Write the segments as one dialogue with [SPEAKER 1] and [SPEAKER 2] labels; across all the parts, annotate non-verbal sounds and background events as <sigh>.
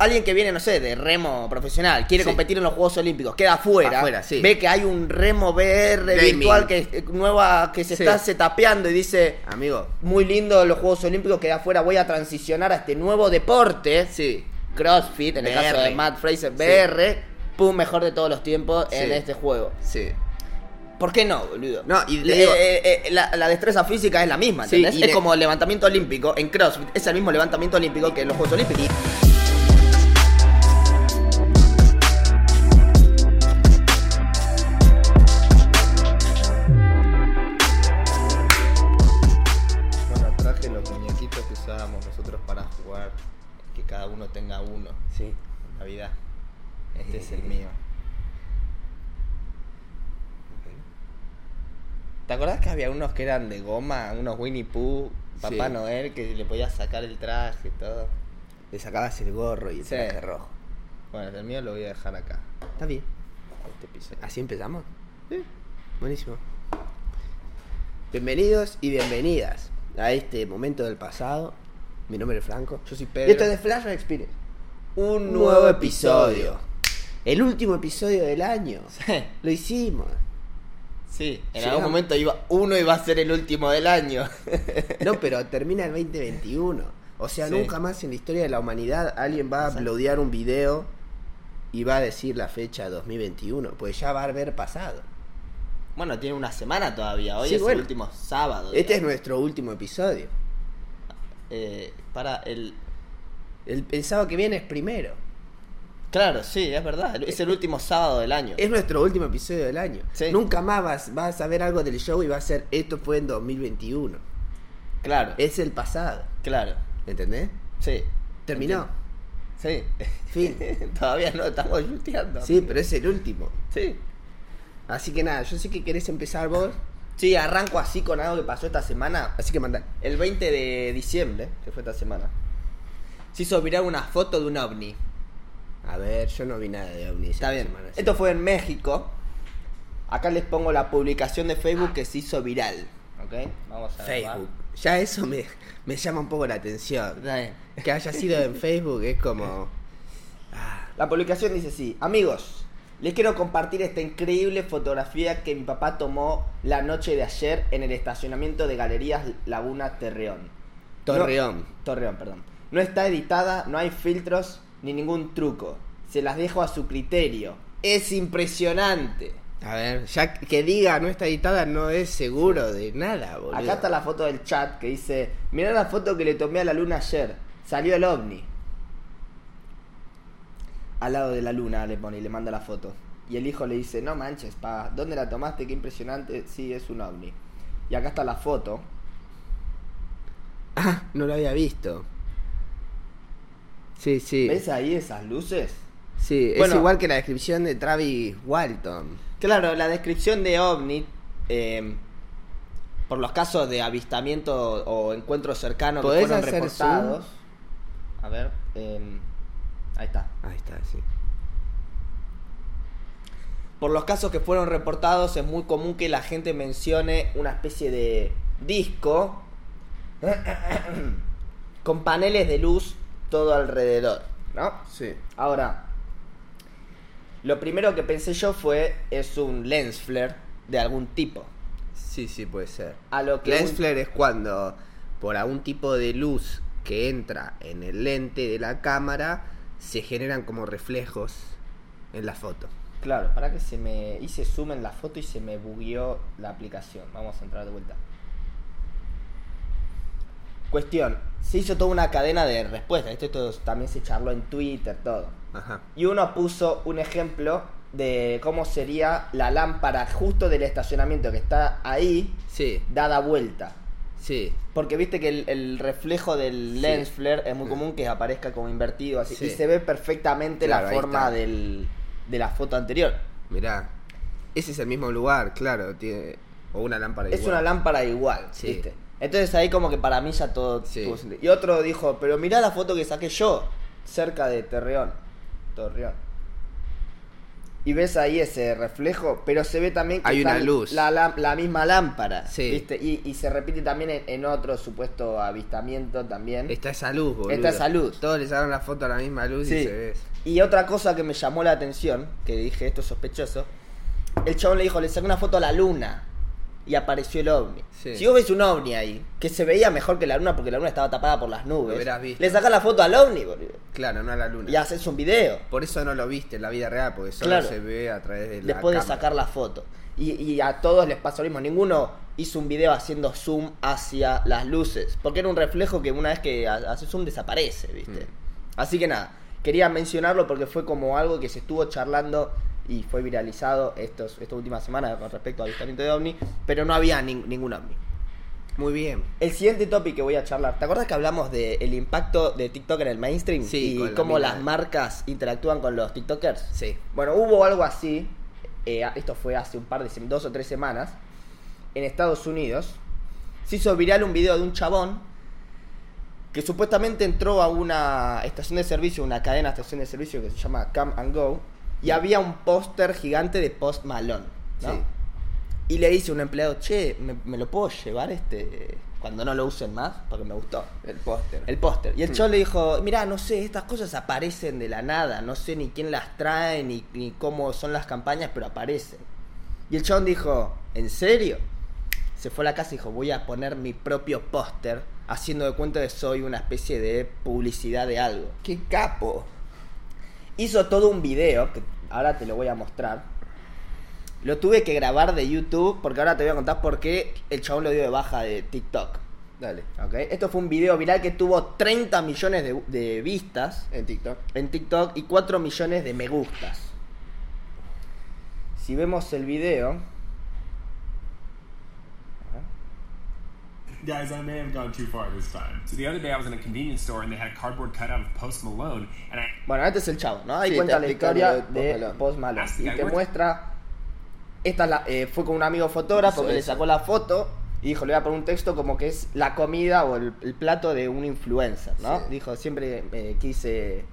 [SPEAKER 1] alguien que viene, no sé, de remo profesional, quiere
[SPEAKER 2] Sí.
[SPEAKER 1] competir en los Juegos Olímpicos, queda afuera,
[SPEAKER 2] Afuera, sí.
[SPEAKER 1] ve que hay un remo VR
[SPEAKER 2] Gaming.
[SPEAKER 1] virtual que es nueva que se
[SPEAKER 2] Sí.
[SPEAKER 1] está setapeando y dice,
[SPEAKER 2] Amigo,
[SPEAKER 1] muy lindo los Juegos Olímpicos, queda afuera, voy a transicionar a este nuevo deporte,
[SPEAKER 2] sí.
[SPEAKER 1] CrossFit, en el caso de Matt Fraser. VR, pum, mejor de todos los tiempos en este juego.
[SPEAKER 2] Sí.
[SPEAKER 1] ¿Por qué no, boludo?
[SPEAKER 2] No, y
[SPEAKER 1] Le-
[SPEAKER 2] digo-
[SPEAKER 1] eh, eh, la, la destreza física es la misma, ¿entendés? es
[SPEAKER 2] le-
[SPEAKER 1] como el levantamiento olímpico en CrossFit, es el mismo levantamiento olímpico que en los Juegos Olímpicos.
[SPEAKER 3] Navidad. Este es el <laughs> mío. ¿Te acordás que había unos que eran de goma, unos Winnie Pooh, Papá
[SPEAKER 2] Sí.
[SPEAKER 3] Noel, que le podías sacar el traje y todo?
[SPEAKER 2] Le sacabas el gorro y el
[SPEAKER 3] Sí.
[SPEAKER 2] traje rojo.
[SPEAKER 3] Bueno, el mío lo voy a dejar acá.
[SPEAKER 2] Está bien.
[SPEAKER 3] Este.
[SPEAKER 2] ¿Así empezamos? Sí. Buenísimo. Bienvenidos y bienvenidas a este momento del pasado. Mi nombre es Franco.
[SPEAKER 3] Yo soy
[SPEAKER 2] Y
[SPEAKER 3] Pedro.
[SPEAKER 2] esto es de Flash Experience.
[SPEAKER 1] Un
[SPEAKER 2] nuevo episodio. El último episodio del año.
[SPEAKER 1] Sí.
[SPEAKER 2] Lo hicimos.
[SPEAKER 1] Sí, en algún momento iba, uno iba a ser el último del año. <laughs>
[SPEAKER 2] No, pero termina el 2021. O sea,
[SPEAKER 1] Sí.
[SPEAKER 2] nunca más en la historia de la humanidad alguien va a uploadear un video y va a decir la fecha 2021. Pues ya va a haber pasado.
[SPEAKER 1] bueno, tiene una semana todavía, hoy
[SPEAKER 2] Sí,
[SPEAKER 1] es
[SPEAKER 2] bueno.
[SPEAKER 1] el último sábado.
[SPEAKER 2] Este es nuestro último episodio.
[SPEAKER 1] Eh, para el...
[SPEAKER 2] El, el sábado que viene es primero.
[SPEAKER 1] Claro, sí, es verdad, es el último sábado del año.
[SPEAKER 2] Es nuestro último episodio del año.
[SPEAKER 1] Sí.
[SPEAKER 2] Nunca más vas, vas a ver algo del show y va a ser esto fue en 2021.
[SPEAKER 1] Claro,
[SPEAKER 2] Es el pasado.
[SPEAKER 1] claro,
[SPEAKER 2] ¿Entendés?
[SPEAKER 1] sí.
[SPEAKER 2] Terminó.
[SPEAKER 1] Sí.
[SPEAKER 2] Fin. <laughs>
[SPEAKER 1] Todavía no estamos chuteando.
[SPEAKER 2] Sí, pero es el último.
[SPEAKER 1] Sí.
[SPEAKER 2] Así que nada, yo sé que querés empezar vos.
[SPEAKER 1] Sí, arranco así con algo que pasó esta semana.
[SPEAKER 2] Así que mandá.
[SPEAKER 1] El 20 de diciembre, que fue esta semana, se hizo viral una foto de un ovni.
[SPEAKER 2] A ver, yo no vi nada de ovnis.
[SPEAKER 1] Está bien.
[SPEAKER 2] semana, sí.
[SPEAKER 1] Esto fue en México. Acá les pongo la publicación de Facebook que se hizo viral. ¿Ok? Vamos a grabar.
[SPEAKER 2] Facebook. Ya eso me, me llama un poco la atención. Que haya sido en Facebook es como. <laughs> Ah,
[SPEAKER 1] La publicación dice así, amigos, les quiero compartir esta increíble fotografía que mi papá tomó la noche de ayer en el estacionamiento de Galerías Laguna Torreón.
[SPEAKER 2] Torreón.
[SPEAKER 1] No- Torreón, perdón. No está editada, no hay filtros ni ningún truco. Se las dejo a su criterio. Es impresionante.
[SPEAKER 2] A ver, ya que diga no está editada no es seguro de nada, boludo.
[SPEAKER 1] Acá está la foto del chat que dice, mirá la foto que le tomé a la luna ayer. Salió el ovni. Al lado de la luna le pone y le manda la foto. Y el hijo le dice, no manches, pa, ¿dónde la tomaste? Qué impresionante. Sí, es un ovni. Y acá está la foto.
[SPEAKER 2] Ah, no lo había visto. Sí, sí.
[SPEAKER 1] ¿Ves ahí esas luces?
[SPEAKER 2] Sí,
[SPEAKER 1] Bueno.
[SPEAKER 2] es igual que la descripción de Travis Walton.
[SPEAKER 1] Claro, la descripción de ovni, eh, por los casos de avistamiento o encuentros cercanos que
[SPEAKER 2] ¿Podés
[SPEAKER 1] fueron
[SPEAKER 2] hacer
[SPEAKER 1] reportados. A ver, eh, ahí está.
[SPEAKER 2] Ahí está, sí.
[SPEAKER 1] Por los casos que fueron reportados es muy común que la gente mencione una especie de disco <coughs> con paneles de luz todo alrededor, ¿no?
[SPEAKER 2] Sí.
[SPEAKER 1] Ahora, lo primero que pensé yo fue es un lens flare de algún tipo.
[SPEAKER 2] Sí, sí, puede ser.
[SPEAKER 1] A lo que
[SPEAKER 2] Lens
[SPEAKER 1] un-
[SPEAKER 2] flare es cuando por algún tipo de luz que entra en el lente de la cámara se generan como reflejos en la foto.
[SPEAKER 1] Claro, para que se me hice zoom en la foto y se me bugueó la aplicación. Vamos a entrar de vuelta. Cuestión, se hizo toda una cadena de respuestas. Esto, esto también se charló en Twitter, todo.
[SPEAKER 2] Ajá.
[SPEAKER 1] Y uno puso un ejemplo de cómo sería la lámpara justo del estacionamiento que está ahí,
[SPEAKER 2] Sí,
[SPEAKER 1] dada vuelta.
[SPEAKER 2] sí.
[SPEAKER 1] Porque viste que el, el reflejo del
[SPEAKER 2] Sí.
[SPEAKER 1] lens flare es muy común que aparezca como invertido así.
[SPEAKER 2] Sí.
[SPEAKER 1] Y se ve perfectamente
[SPEAKER 2] Claro,
[SPEAKER 1] la forma del, de la foto anterior.
[SPEAKER 2] Mirá. Ese es el mismo lugar, claro. Tiene... O una lámpara
[SPEAKER 1] Es
[SPEAKER 2] igual.
[SPEAKER 1] una lámpara igual,
[SPEAKER 2] Sí.
[SPEAKER 1] ¿viste? Entonces ahí como que para mí ya todo
[SPEAKER 2] Sí.
[SPEAKER 1] tuvo sentido. Y otro dijo, pero mirá la foto que saqué yo, cerca de Torreón. Torreón. y ves ahí ese reflejo, pero se ve también que
[SPEAKER 2] Hay una
[SPEAKER 1] está
[SPEAKER 2] luz.
[SPEAKER 1] La, la- la misma lámpara,
[SPEAKER 2] Sí.
[SPEAKER 1] ¿viste? Y, y se repite también en, en otro supuesto avistamiento también.
[SPEAKER 2] Está esa luz, boludo.
[SPEAKER 1] Está esa luz.
[SPEAKER 2] Todos le sacaron la foto a la misma luz
[SPEAKER 1] Sí.
[SPEAKER 2] y se ve.
[SPEAKER 1] Y otra cosa que me llamó la atención, que dije esto es sospechoso, el chabón le dijo, le saqué una foto a la luna y apareció el ovni.
[SPEAKER 2] Sí.
[SPEAKER 1] Si vos ves un ovni ahí, que se veía mejor que la luna porque la luna estaba tapada por las
[SPEAKER 2] Lo
[SPEAKER 1] nubes, le sacás la foto al ovni, boludo,
[SPEAKER 2] Claro, no a la luna.
[SPEAKER 1] y haces un video.
[SPEAKER 2] Por eso no lo viste en la vida real, porque solo
[SPEAKER 1] Claro.
[SPEAKER 2] se ve a través de la
[SPEAKER 1] después de
[SPEAKER 2] cámara.
[SPEAKER 1] sacar la foto. Y, y a todos les pasó lo mismo. Ninguno hizo un video haciendo zoom hacia las luces. Porque era un reflejo que una vez que ha- haces zoom desaparece, ¿viste?
[SPEAKER 2] Mm.
[SPEAKER 1] Así que nada, quería mencionarlo porque fue como algo que se estuvo charlando y fue viralizado estos, esta última semana con respecto al avistamiento de ovni. Pero no había nin- ningún ovni.
[SPEAKER 2] Muy bien.
[SPEAKER 1] El siguiente topic que voy a charlar. ¿Te acuerdas que hablamos del impacto de TikTok en el mainstream?
[SPEAKER 2] Sí,
[SPEAKER 1] y cómo las
[SPEAKER 2] de-
[SPEAKER 1] marcas interactúan con los TikTokers.
[SPEAKER 2] Sí.
[SPEAKER 1] Bueno, hubo algo así, eh, esto fue hace un par de dos o tres semanas, en Estados Unidos. Se hizo viral un video de un chabón que supuestamente entró a una estación de servicio, una cadena de estación de servicio que se llama Come and Go, y había un póster gigante de Post Malone, ¿no?
[SPEAKER 2] Sí.
[SPEAKER 1] Y le dice a un empleado, che, ¿me, me lo puedo llevar este cuando no lo usen más? Porque me gustó.
[SPEAKER 2] El póster.
[SPEAKER 1] El póster. Y el
[SPEAKER 2] Mm.
[SPEAKER 1] chabón le dijo, mira, no sé, estas cosas aparecen de la nada, no sé ni quién las trae, ni, ni cómo son las campañas, pero aparecen. Y el chabón dijo, ¿en serio? Se fue a la casa y dijo, voy a poner mi propio póster, haciendo de cuenta que soy una especie de publicidad de algo.
[SPEAKER 2] ¡Qué capo!
[SPEAKER 1] Hizo todo un video, que ahora te lo voy a mostrar. Lo tuve que grabar de YouTube, porque ahora te voy a contar por qué el chabón lo dio de baja de TikTok.
[SPEAKER 2] Dale.
[SPEAKER 1] ¿ok? Esto fue un video viral que tuvo 30 millones de, de vistas
[SPEAKER 2] En TikTok.
[SPEAKER 1] en TikTok y 4 millones de me gustas. Si vemos el video...
[SPEAKER 4] Guys, I may have gone too far this time. So the other day I was in a convenience store and they had a cardboard cutout of Post Malone, and I
[SPEAKER 1] Bueno, este es el chavo, ¿no? Ahí
[SPEAKER 2] Sí,
[SPEAKER 1] cuenta la historia
[SPEAKER 2] de
[SPEAKER 1] de
[SPEAKER 2] Post Malone.
[SPEAKER 1] Post Malone.
[SPEAKER 4] Así
[SPEAKER 1] Y te muestra... Esta es la- eh, fue con un amigo fotógrafo
[SPEAKER 2] Eso,
[SPEAKER 1] que le sacó la foto y dijo, le voy a poner un texto como que es la comida o el, el plato de un influencer, ¿no?
[SPEAKER 2] Sí.
[SPEAKER 1] Dijo, siempre eh, quise...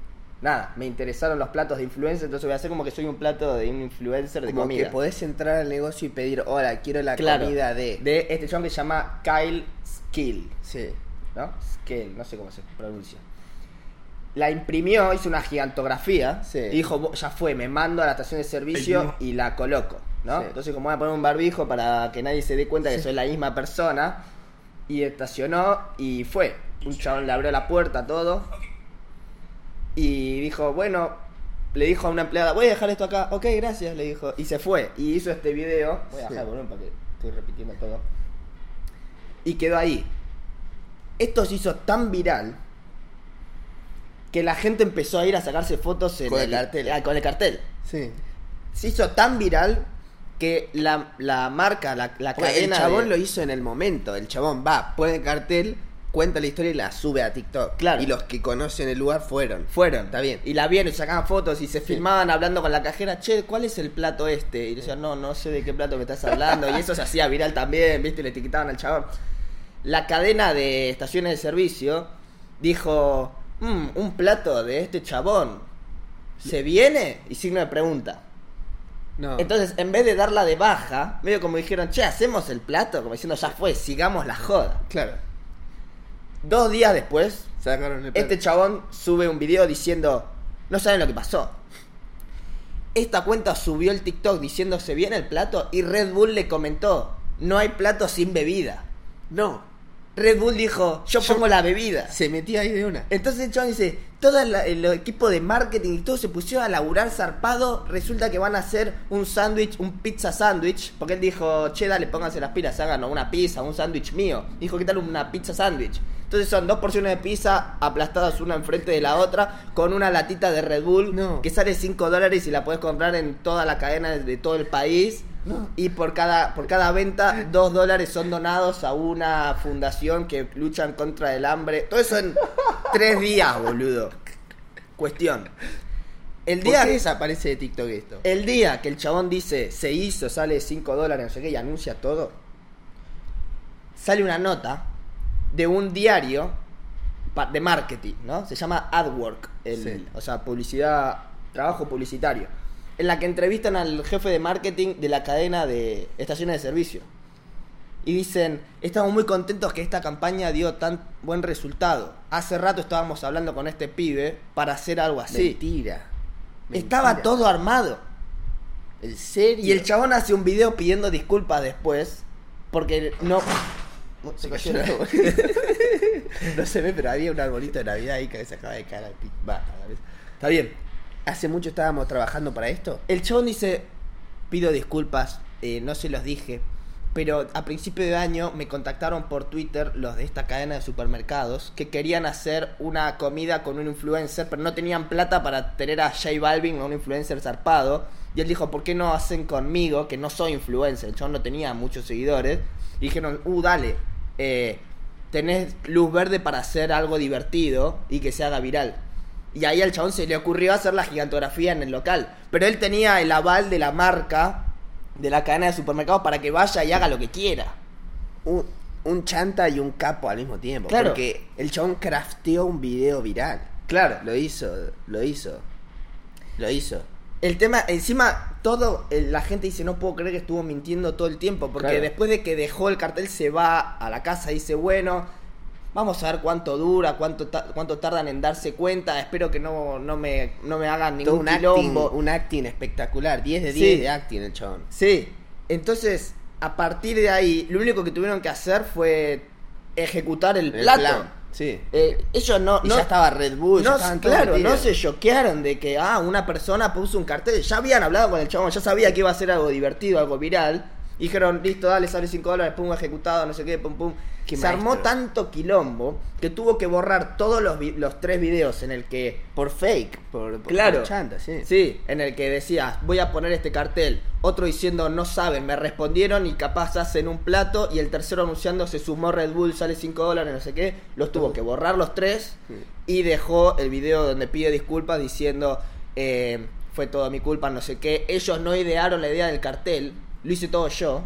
[SPEAKER 1] Nada, me interesaron los platos de influencer, entonces voy a hacer como que soy un plato de un influencer de
[SPEAKER 2] Como
[SPEAKER 1] comida.
[SPEAKER 2] que podés entrar al negocio y pedir, hola, quiero la
[SPEAKER 1] Claro,
[SPEAKER 2] comida de...
[SPEAKER 1] de este chabón que se llama Kyle Skill,
[SPEAKER 2] Sí.
[SPEAKER 1] ¿no? Skill, no sé cómo se pronuncia. La imprimió, hizo una gigantografía
[SPEAKER 2] Sí.
[SPEAKER 1] y dijo, "Bo- ya fue, me mando a la estación de servicio y la coloco, ¿no?
[SPEAKER 2] Sí.
[SPEAKER 1] Entonces como voy a poner un barbijo para que nadie se dé cuenta que soy la misma persona y estacionó y fue. Un chabón le abrió la puerta, todo. Dijo, bueno, le dijo a una empleada, voy a dejar esto acá, ok, gracias, le dijo. Y se fue. Y hizo este video. Voy a dejar el volumen porque estoy repitiendo todo. Y quedó ahí. Esto se hizo tan viral que la gente empezó a ir a sacarse fotos en
[SPEAKER 2] Con el cartel.
[SPEAKER 1] ah, con el cartel.
[SPEAKER 2] Sí.
[SPEAKER 1] Se hizo tan viral que la, la marca, la, la
[SPEAKER 2] Porque el
[SPEAKER 1] cadena.
[SPEAKER 2] chabón
[SPEAKER 1] de-
[SPEAKER 2] lo hizo en el momento. El chabón va, pone el cartel, cuenta la historia y la sube a TikTok.
[SPEAKER 1] Claro.
[SPEAKER 2] Y los que conocen el lugar fueron.
[SPEAKER 1] Fueron.
[SPEAKER 2] Está bien.
[SPEAKER 1] Y la vieron y sacaban fotos y se filmaban hablando con la cajera, che, ¿cuál es el plato este? Y decían, no, no sé de qué plato me estás hablando. y eso se hacía viral también, ¿viste? Le etiquetaban al chabón. La cadena de estaciones de servicio dijo, "Mm, un plato de este chabón, ¿se viene? Y signo de pregunta.
[SPEAKER 2] No.
[SPEAKER 1] Entonces, en vez de darla de baja, medio como dijeron, che, hacemos el plato, como diciendo, ya fue, sigamos la joda.
[SPEAKER 2] claro.
[SPEAKER 1] Dos días después,
[SPEAKER 2] Sacaron el
[SPEAKER 1] este chabón sube un video diciendo, no saben lo que pasó. Esta cuenta subió el TikTok diciendo se viene el plato y Red Bull le comentó, no hay plato sin bebida.
[SPEAKER 2] No.
[SPEAKER 1] Red Bull dijo, yo,
[SPEAKER 2] Yo-
[SPEAKER 1] pongo la bebida.
[SPEAKER 2] Se metía ahí de una.
[SPEAKER 1] Entonces el chabón dice, todo la- el equipo de marketing y todo se pusieron a laburar zarpado, resulta que van a hacer un sándwich, un pizza sándwich, porque él dijo, che, dale, pónganse las pilas, hagan una pizza, un sándwich mío. Dijo, ¿qué tal una pizza sándwich? Entonces son dos porciones de pizza aplastadas una enfrente de la otra, con una latita de Red Bull,
[SPEAKER 2] No.
[SPEAKER 1] que sale 5 dólares y la puedes comprar en toda la cadena de, todo el país.
[SPEAKER 2] No.
[SPEAKER 1] Y por cada, por cada venta, 2 dólares son donados a una fundación que luchan contra el hambre. Todo eso en 3 días, boludo. Cuestión. El
[SPEAKER 2] ¿Por
[SPEAKER 1] día,
[SPEAKER 2] qué desaparece de TikTok esto?
[SPEAKER 1] el día que el chabón dice se hizo, sale 5 dólares, no sé qué, y anuncia todo, sale una nota de un diario de marketing, ¿no? Se llama AdWork, el,
[SPEAKER 2] Sí.
[SPEAKER 1] o sea, publicidad, trabajo publicitario. en la que entrevistan al jefe de marketing de la cadena de estaciones de servicio. Y dicen, estamos muy contentos que esta campaña dio tan buen resultado. Hace rato estábamos hablando con este pibe para hacer algo así.
[SPEAKER 2] Mentira.
[SPEAKER 1] Estaba
[SPEAKER 2] Mentira.
[SPEAKER 1] todo armado.
[SPEAKER 2] ¿En serio?
[SPEAKER 1] Y el chabón hace un video pidiendo disculpas después. Porque no... Se cayó el árbol. <laughs>
[SPEAKER 2] no se ve, pero había un arbolito de Navidad ahí que se acaba de caer al pic. Va, a la vez.
[SPEAKER 1] Está bien.
[SPEAKER 2] ¿Hace mucho estábamos trabajando para esto?
[SPEAKER 1] El chabón dice, pido disculpas, eh, no se los dije, pero a principio de año me contactaron por Twitter los de esta cadena de supermercados que querían hacer una comida con un influencer, pero no tenían plata para tener a J Balvin o un influencer zarpado. Y él dijo, ¿por qué no hacen conmigo, que no soy influencer? El chabón no tenía muchos seguidores. Y dijeron, uh, dale, eh, tenés luz verde para hacer algo divertido y que se haga viral. Y ahí al chabón se le ocurrió hacer la gigantografía en el local. Pero él tenía el aval de la marca, de la cadena de supermercados, para que vaya y haga lo que quiera.
[SPEAKER 2] Un, un chanta y un capo al mismo tiempo.
[SPEAKER 1] Claro.
[SPEAKER 2] Porque el chabón crafteó un video viral.
[SPEAKER 1] Claro.
[SPEAKER 2] Lo hizo, lo hizo. Lo hizo.
[SPEAKER 1] El tema, encima, todo, el- la gente dice, no puedo creer que estuvo mintiendo todo el tiempo. Porque
[SPEAKER 2] Claro.
[SPEAKER 1] después de que dejó el cartel, se va a la casa y dice, bueno, vamos a ver cuánto dura, cuánto, ta- cuánto tardan en darse cuenta. Espero que no, no, me, no me hagan ningún
[SPEAKER 2] un acting, un acting espectacular. 10 de
[SPEAKER 1] Sí.
[SPEAKER 2] 10 de acting el chabón.
[SPEAKER 1] Sí, entonces a partir de ahí, lo único que tuvieron que hacer fue ejecutar el,
[SPEAKER 2] El
[SPEAKER 1] plato.
[SPEAKER 2] plan, sí.
[SPEAKER 1] Eh, ellos no,
[SPEAKER 2] Y
[SPEAKER 1] no
[SPEAKER 2] ya estaba Red Bull, ya
[SPEAKER 1] no,
[SPEAKER 2] estaban
[SPEAKER 1] claro, no se choquearon de que ah, una persona puso un cartel. Ya habían hablado con el chabón, ya sabía que iba a ser algo divertido, algo viral. Y dijeron, listo, dale, sale 5 dólares, pum, ejecutado, no sé qué, pum, pum.
[SPEAKER 2] Qué
[SPEAKER 1] se armó tanto quilombo que tuvo que borrar todos los, vi- los tres videos en el que
[SPEAKER 2] Por fake, por, por-
[SPEAKER 1] Claro.
[SPEAKER 2] por chanta, sí.
[SPEAKER 1] Sí, en el que decías, voy a poner este cartel. Otro diciendo, no saben, me respondieron y capaz hacen un plato. Y el tercero anunciando, se sumó Red Bull, sale 5 dólares, no sé qué. Los tuvo que borrar los tres. Y dejó el video donde pide disculpas diciendo, eh, fue todo mi culpa, no sé qué. Ellos no idearon la idea del cartel, lo hice todo yo.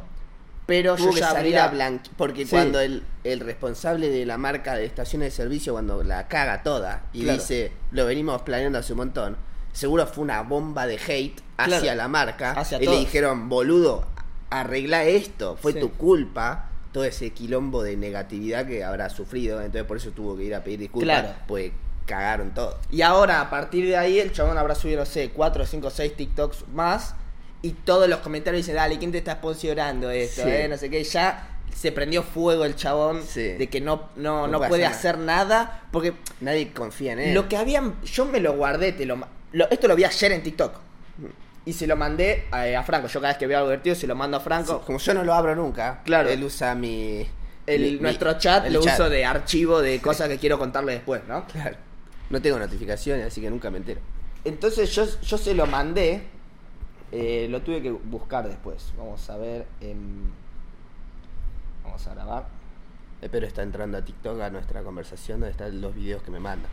[SPEAKER 1] Pero
[SPEAKER 2] Tuvo
[SPEAKER 1] yo
[SPEAKER 2] que
[SPEAKER 1] ya
[SPEAKER 2] salir
[SPEAKER 1] había-
[SPEAKER 2] a blanque porque
[SPEAKER 1] Sí.
[SPEAKER 2] cuando el, el responsable de la marca de estaciones de servicio cuando la caga toda y
[SPEAKER 1] Claro.
[SPEAKER 2] dice lo venimos planeando hace un montón seguro fue una bomba de hate hacia
[SPEAKER 1] Claro.
[SPEAKER 2] la marca
[SPEAKER 1] Hacia
[SPEAKER 2] y
[SPEAKER 1] todos.
[SPEAKER 2] le dijeron boludo arregla esto fue
[SPEAKER 1] Sí.
[SPEAKER 2] tu culpa todo ese quilombo de negatividad que habrá sufrido entonces por eso tuvo que ir a pedir disculpas
[SPEAKER 1] Claro.
[SPEAKER 2] pues cagaron todo
[SPEAKER 1] Y ahora, a partir de ahí, el chabón habrá subido, no sé, 4, 5, 6 TikToks más. Y todos los comentarios dicen, dale, ¿quién te está sponsorando esto?
[SPEAKER 2] Sí.
[SPEAKER 1] eh? No sé qué. Ya se prendió fuego el chabón
[SPEAKER 2] Sí.
[SPEAKER 1] de que no, no,
[SPEAKER 2] No
[SPEAKER 1] no
[SPEAKER 2] puede hacer
[SPEAKER 1] nada. Porque
[SPEAKER 2] nadie confía en él
[SPEAKER 1] lo que habían. Yo me lo guardé, te lo, lo- esto lo vi ayer en TikTok. Y se lo mandé a, a Franco. Yo cada vez que veo algo divertido se lo mando a Franco.
[SPEAKER 2] como yo no lo abro nunca
[SPEAKER 1] Claro.
[SPEAKER 2] él usa mi
[SPEAKER 1] El,
[SPEAKER 2] mi-
[SPEAKER 1] nuestro chat
[SPEAKER 2] el
[SPEAKER 1] lo
[SPEAKER 2] chat.
[SPEAKER 1] uso de archivo de cosas que quiero contarle después, ¿no?
[SPEAKER 2] Claro. No tengo notificaciones, así que nunca me entero.
[SPEAKER 1] Entonces yo, yo se lo mandé. Eh, lo tuve que buscar después. Vamos a ver. em, vamos a grabar.
[SPEAKER 2] Espero está entrando a TikTok a nuestra conversación donde están los videos que me mandan.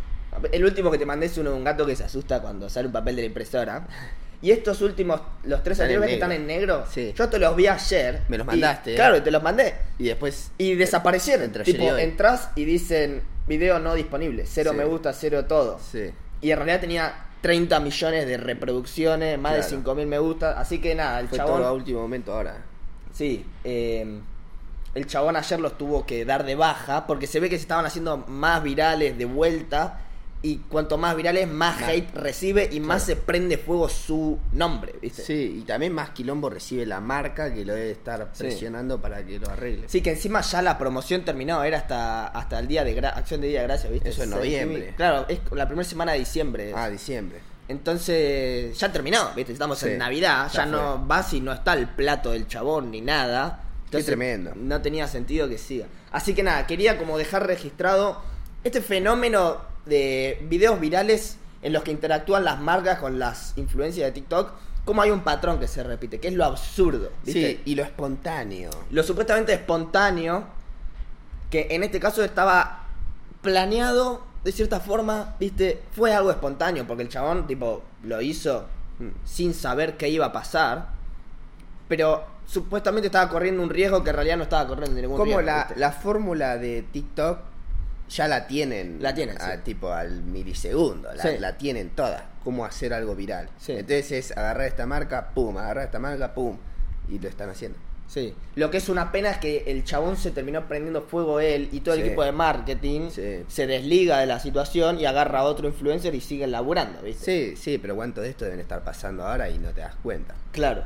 [SPEAKER 1] El último que te mandé es uno de un gato que se asusta cuando sale un papel de la impresora. <laughs> Y estos últimos, los tres anteriores que están en negro,
[SPEAKER 2] Sí.
[SPEAKER 1] yo te los vi ayer.
[SPEAKER 2] Me los
[SPEAKER 1] y-
[SPEAKER 2] mandaste, ¿eh?
[SPEAKER 1] Claro, te los mandé.
[SPEAKER 2] Y después.
[SPEAKER 1] Y desaparecieron.
[SPEAKER 2] Entre y
[SPEAKER 1] tipo,
[SPEAKER 2] hoy.
[SPEAKER 1] entras y dicen video no disponible. Cero
[SPEAKER 2] Sí.
[SPEAKER 1] me gusta, cero todo.
[SPEAKER 2] Sí.
[SPEAKER 1] Y en realidad tenía 30 millones de reproducciones, más de
[SPEAKER 2] Claro.
[SPEAKER 1] 5 mil me gusta. Así que nada, el
[SPEAKER 2] Fue
[SPEAKER 1] chabón.
[SPEAKER 2] todo a último momento ahora.
[SPEAKER 1] Sí, eh, el chabón ayer los tuvo que dar de baja porque se ve que se estaban haciendo más virales de vuelta y cuanto más virales más
[SPEAKER 2] Más.
[SPEAKER 1] hate recibe y más se prende fuego su nombre, ¿viste?
[SPEAKER 2] Sí, y también más quilombo recibe la marca que lo debe estar
[SPEAKER 1] Sí.
[SPEAKER 2] presionando para que lo arregle.
[SPEAKER 1] Sí, que encima ya la promoción terminó, era hasta hasta el día de gra- acción de día de gracia, ¿viste?
[SPEAKER 2] Eso en
[SPEAKER 1] Sí,
[SPEAKER 2] noviembre.
[SPEAKER 1] Claro, es la primera semana de diciembre.
[SPEAKER 2] Ah, diciembre.
[SPEAKER 1] Entonces, ya terminó, ¿viste? Estamos
[SPEAKER 2] Sí,
[SPEAKER 1] en Navidad, ya,
[SPEAKER 2] ya
[SPEAKER 1] no vas y no está el plato del chabón ni nada. Entonces,
[SPEAKER 2] tremendo.
[SPEAKER 1] No tenía sentido que siga. Así que nada, quería como dejar registrado este fenómeno de videos virales en los que interactúan las marcas con las influencias de TikTok. Como hay un patrón que se repite, que es lo absurdo, ¿viste?
[SPEAKER 2] Sí, y lo espontáneo.
[SPEAKER 1] Lo supuestamente espontáneo, que en este caso estaba planeado de cierta forma, viste, fue algo espontáneo, porque el chabón, tipo, lo hizo sin saber qué iba a pasar, pero supuestamente estaba corriendo un riesgo que en realidad no estaba corriendo ningún
[SPEAKER 2] Como
[SPEAKER 1] riesgo.
[SPEAKER 2] la,
[SPEAKER 1] ¿viste?
[SPEAKER 2] la fórmula de TikTok ya la tienen.
[SPEAKER 1] La tienen,
[SPEAKER 2] a-
[SPEAKER 1] sí.
[SPEAKER 2] Tipo al milisegundo. La,
[SPEAKER 1] Sí.
[SPEAKER 2] la tienen toda. Cómo hacer algo viral.
[SPEAKER 1] Sí.
[SPEAKER 2] Entonces es agarrar esta marca, pum, agarrar esta marca, pum. Y lo están haciendo.
[SPEAKER 1] Sí. Lo que es una pena es que el chabón se terminó prendiendo fuego él y todo el equipo de marketing
[SPEAKER 2] Sí.
[SPEAKER 1] se desliga de la situación y agarra a otro influencer y siguen laburando, ¿viste?
[SPEAKER 2] Sí, sí, pero cuánto de esto deben estar pasando ahora y no te das cuenta.
[SPEAKER 1] Claro.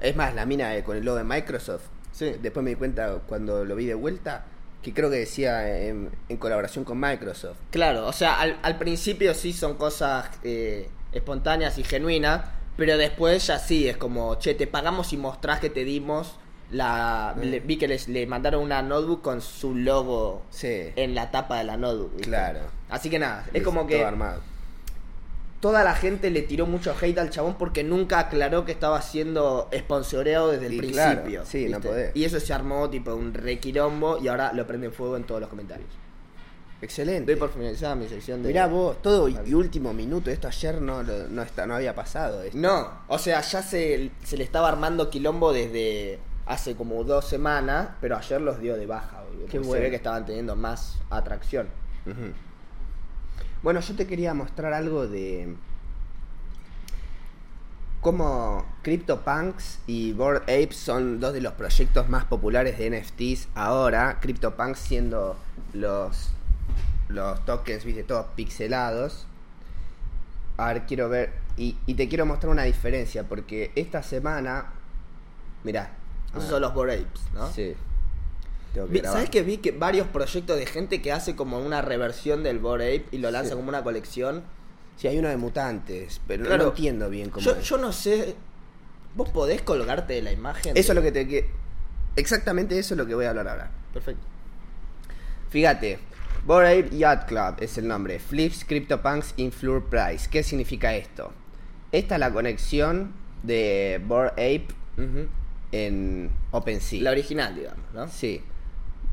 [SPEAKER 2] Es más, la mina eh, con el logo de Microsoft.
[SPEAKER 1] Sí.
[SPEAKER 2] Después me di cuenta cuando lo vi de vuelta que creo que decía en, en colaboración con Microsoft.
[SPEAKER 1] Claro, o sea, al, al principio sí son cosas eh, espontáneas y genuinas, pero después ya sí, es como, che, te pagamos y mostrás que te dimos la... le- vi que les, le mandaron una notebook con su logo
[SPEAKER 2] Sí.
[SPEAKER 1] en la tapa de la notebook. ¿viste?
[SPEAKER 2] Claro.
[SPEAKER 1] Así que nada, es
[SPEAKER 2] Es
[SPEAKER 1] como que
[SPEAKER 2] todo armado.
[SPEAKER 1] Toda la gente le tiró mucho hate al chabón porque nunca aclaró que estaba siendo sponsoreado desde el
[SPEAKER 2] Y
[SPEAKER 1] principio.
[SPEAKER 2] claro, sí, no podés.
[SPEAKER 1] Y eso se armó tipo un requilombo y ahora lo prenden fuego en todos los comentarios.
[SPEAKER 2] Excelente.
[SPEAKER 1] Doy por finalizada mi sección de...
[SPEAKER 2] Mirá vos, todo y último minuto, esto ayer no, no, está, no había pasado. esto.
[SPEAKER 1] No, o sea, ya se, se le estaba armando quilombo desde hace como dos semanas, pero ayer los dio de baja,
[SPEAKER 2] Qué bueno.
[SPEAKER 1] Se ve que estaban teniendo más atracción.
[SPEAKER 2] Bueno, yo te quería mostrar algo de cómo CryptoPunks y Bored Apes son dos de los proyectos más populares de NFTs ahora. CryptoPunks siendo los, los tokens, viste, todos pixelados. A ver, quiero ver. Y, y te quiero mostrar una diferencia, porque esta semana. Mirá.
[SPEAKER 1] Esos son los Bored Apes, ¿no?
[SPEAKER 2] Sí. Tengo que.
[SPEAKER 1] ¿Sabes que vi que varios proyectos de gente que hace como una reversión del Bored Ape y lo lanza
[SPEAKER 2] Sí.
[SPEAKER 1] como una colección?
[SPEAKER 2] Sí, hay uno de mutantes, pero
[SPEAKER 1] Claro.
[SPEAKER 2] no entiendo bien cómo
[SPEAKER 1] Yo,
[SPEAKER 2] es.
[SPEAKER 1] yo no sé. ¿Vos podés colgarte de la imagen?
[SPEAKER 2] Eso es lo que te que Exactamente eso es lo que voy a hablar ahora.
[SPEAKER 1] Perfecto.
[SPEAKER 2] Fíjate, Bored Yacht Club es el nombre. Flips CryptoPunks in Floor Price. ¿Qué significa esto? Esta es la conexión de Bored Ape en OpenSea.
[SPEAKER 1] La original, digamos, ¿no?
[SPEAKER 2] Sí.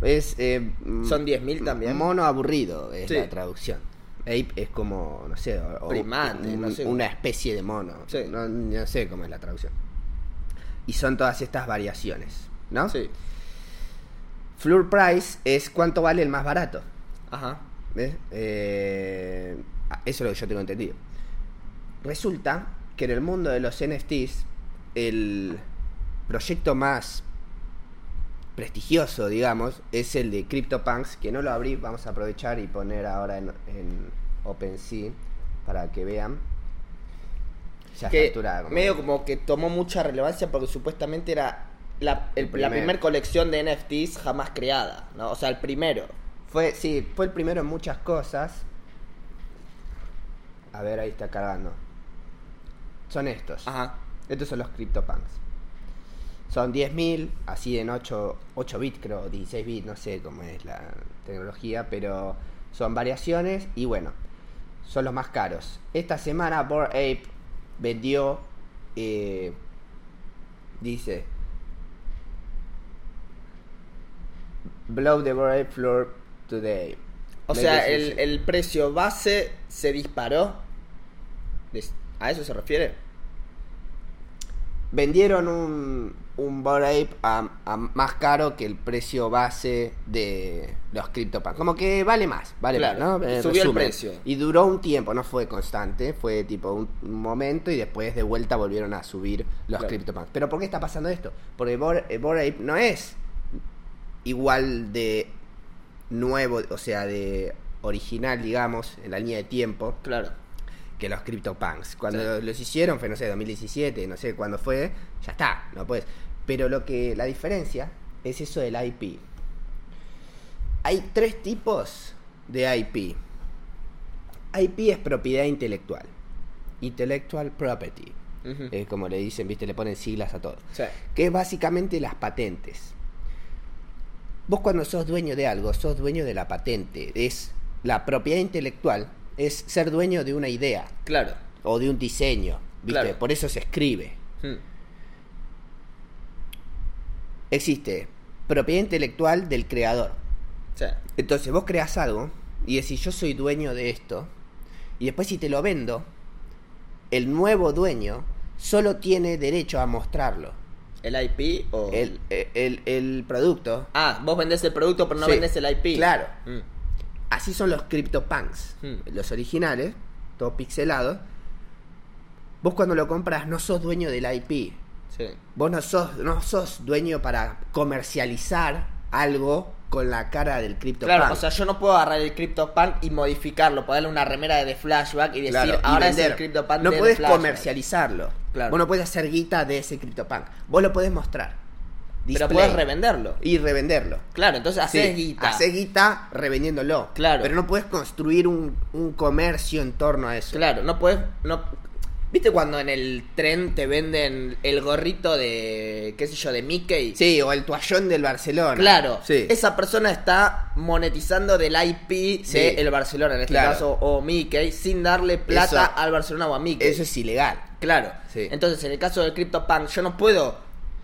[SPEAKER 2] Es, eh,
[SPEAKER 1] Son
[SPEAKER 2] mm,
[SPEAKER 1] 10.000 también.
[SPEAKER 2] Mono aburrido es
[SPEAKER 1] Sí.
[SPEAKER 2] la traducción. Ape es como, no sé, o- o
[SPEAKER 1] Primate,
[SPEAKER 2] un-
[SPEAKER 1] no sé.
[SPEAKER 2] una especie de mono.
[SPEAKER 1] Sí.
[SPEAKER 2] No, no sé cómo es la traducción. Y son todas estas variaciones, ¿no?
[SPEAKER 1] Sí.
[SPEAKER 2] Floor price es cuánto vale el más barato.
[SPEAKER 1] Ajá.
[SPEAKER 2] ¿Ves? Eh, eso es lo que yo tengo entendido. Resulta que en el mundo de los NFTs, el proyecto más prestigioso, digamos, es el de CryptoPunks, que no lo abrí, vamos a aprovechar y poner ahora en, en OpenSea para que vean. Ya
[SPEAKER 1] que medio como que tomó mucha relevancia porque supuestamente era la, el-
[SPEAKER 2] El
[SPEAKER 1] la
[SPEAKER 2] primer.
[SPEAKER 1] primer colección de NFTs jamás creada, ¿no? O sea, el primero.
[SPEAKER 2] Fue, sí, fue el primero en muchas cosas. A ver, ahí está cargando. Son estos.
[SPEAKER 1] Ajá.
[SPEAKER 2] Estos son los CryptoPunks. Son 10.000, así en 8, 8 bits, creo, 16 bits, no sé cómo es la tecnología, pero son variaciones y bueno, son los más caros. Esta semana Bored Ape vendió, eh, dice, Blow the Bored Ape floor today.
[SPEAKER 1] O sea, el, el precio base se disparó. ¿A eso se refiere?
[SPEAKER 2] vendieron un, un Bored Ape a, a más caro que el precio base de los CryptoPunks. Como que vale más, vale
[SPEAKER 1] Claro,
[SPEAKER 2] más, ¿no? En
[SPEAKER 1] subió el precio.
[SPEAKER 2] Y duró un tiempo, no fue constante, fue tipo un, un momento y después de vuelta volvieron a subir los
[SPEAKER 1] Claro.
[SPEAKER 2] CryptoPunks. Pero ¿por qué está pasando esto? Porque Bored, eh, Bored Ape no es igual de nuevo, o sea, de original, digamos, en la línea de tiempo
[SPEAKER 1] Claro.
[SPEAKER 2] que los CryptoPunks. Cuando
[SPEAKER 1] Sí.
[SPEAKER 2] los hicieron fue, no sé, 2017, no sé cuándo fue, ya está, no puedes. Pero lo que la diferencia es eso del IP. Hay tres tipos de IP. IP es propiedad intelectual. Intellectual property. Es como le dicen, viste, le ponen siglas a todo.
[SPEAKER 1] Sí.
[SPEAKER 2] Que es básicamente las patentes. Vos cuando sos dueño de algo, sos dueño de la patente. Es la propiedad intelectual, es ser dueño de una idea
[SPEAKER 1] Claro.
[SPEAKER 2] o de un diseño, ¿viste?
[SPEAKER 1] Claro.
[SPEAKER 2] Por eso se escribe.
[SPEAKER 1] Hmm.
[SPEAKER 2] Existe propiedad intelectual del creador.
[SPEAKER 1] Sí.
[SPEAKER 2] Entonces vos creas algo y decís yo soy dueño de esto y después si te lo vendo, el nuevo dueño solo tiene derecho a mostrarlo.
[SPEAKER 1] ¿El IP o...?
[SPEAKER 2] El, el, el producto
[SPEAKER 1] Ah, vos vendés el producto pero no
[SPEAKER 2] Sí,
[SPEAKER 1] vendés el IP.
[SPEAKER 2] claro.
[SPEAKER 1] Mm.
[SPEAKER 2] así son los CryptoPunks.
[SPEAKER 1] Hmm.
[SPEAKER 2] Los originales, todo pixelado. Vos cuando lo compras no sos dueño del IP.
[SPEAKER 1] Sí.
[SPEAKER 2] Vos no sos, no sos dueño para comercializar algo con la cara del CryptoPunk.
[SPEAKER 1] Claro, o sea, yo no puedo agarrar el CryptoPunk y modificarlo, ponerle una remera de The Flashback y decir,
[SPEAKER 2] Claro, y
[SPEAKER 1] ahora es el CryptoPunk
[SPEAKER 2] No
[SPEAKER 1] de
[SPEAKER 2] puedes comercializarlo.
[SPEAKER 1] Claro.
[SPEAKER 2] Vos no puedes hacer guita de ese CryptoPunk. Vos lo podés mostrar.
[SPEAKER 1] Pero
[SPEAKER 2] Display.
[SPEAKER 1] puedes revenderlo.
[SPEAKER 2] Y revenderlo.
[SPEAKER 1] Claro, entonces haces
[SPEAKER 2] Sí,
[SPEAKER 1] guita.
[SPEAKER 2] Hacés guita revendiéndolo.
[SPEAKER 1] Claro.
[SPEAKER 2] Pero no puedes construir un, un comercio en torno a eso.
[SPEAKER 1] Claro, no puedes. No... ¿Viste cuando en el tren te venden el gorrito de. qué sé yo, de Mickey?
[SPEAKER 2] Sí, o el toallón del Barcelona.
[SPEAKER 1] Claro,
[SPEAKER 2] Sí.
[SPEAKER 1] esa persona está monetizando del IP
[SPEAKER 2] Sí.
[SPEAKER 1] de el Barcelona, en este
[SPEAKER 2] Claro.
[SPEAKER 1] caso, o Mickey, sin darle plata
[SPEAKER 2] Eso-
[SPEAKER 1] al Barcelona o a Mickey.
[SPEAKER 2] Eso es ilegal.
[SPEAKER 1] Claro.
[SPEAKER 2] Sí.
[SPEAKER 1] Entonces, en el caso del CryptoPunk, yo no puedo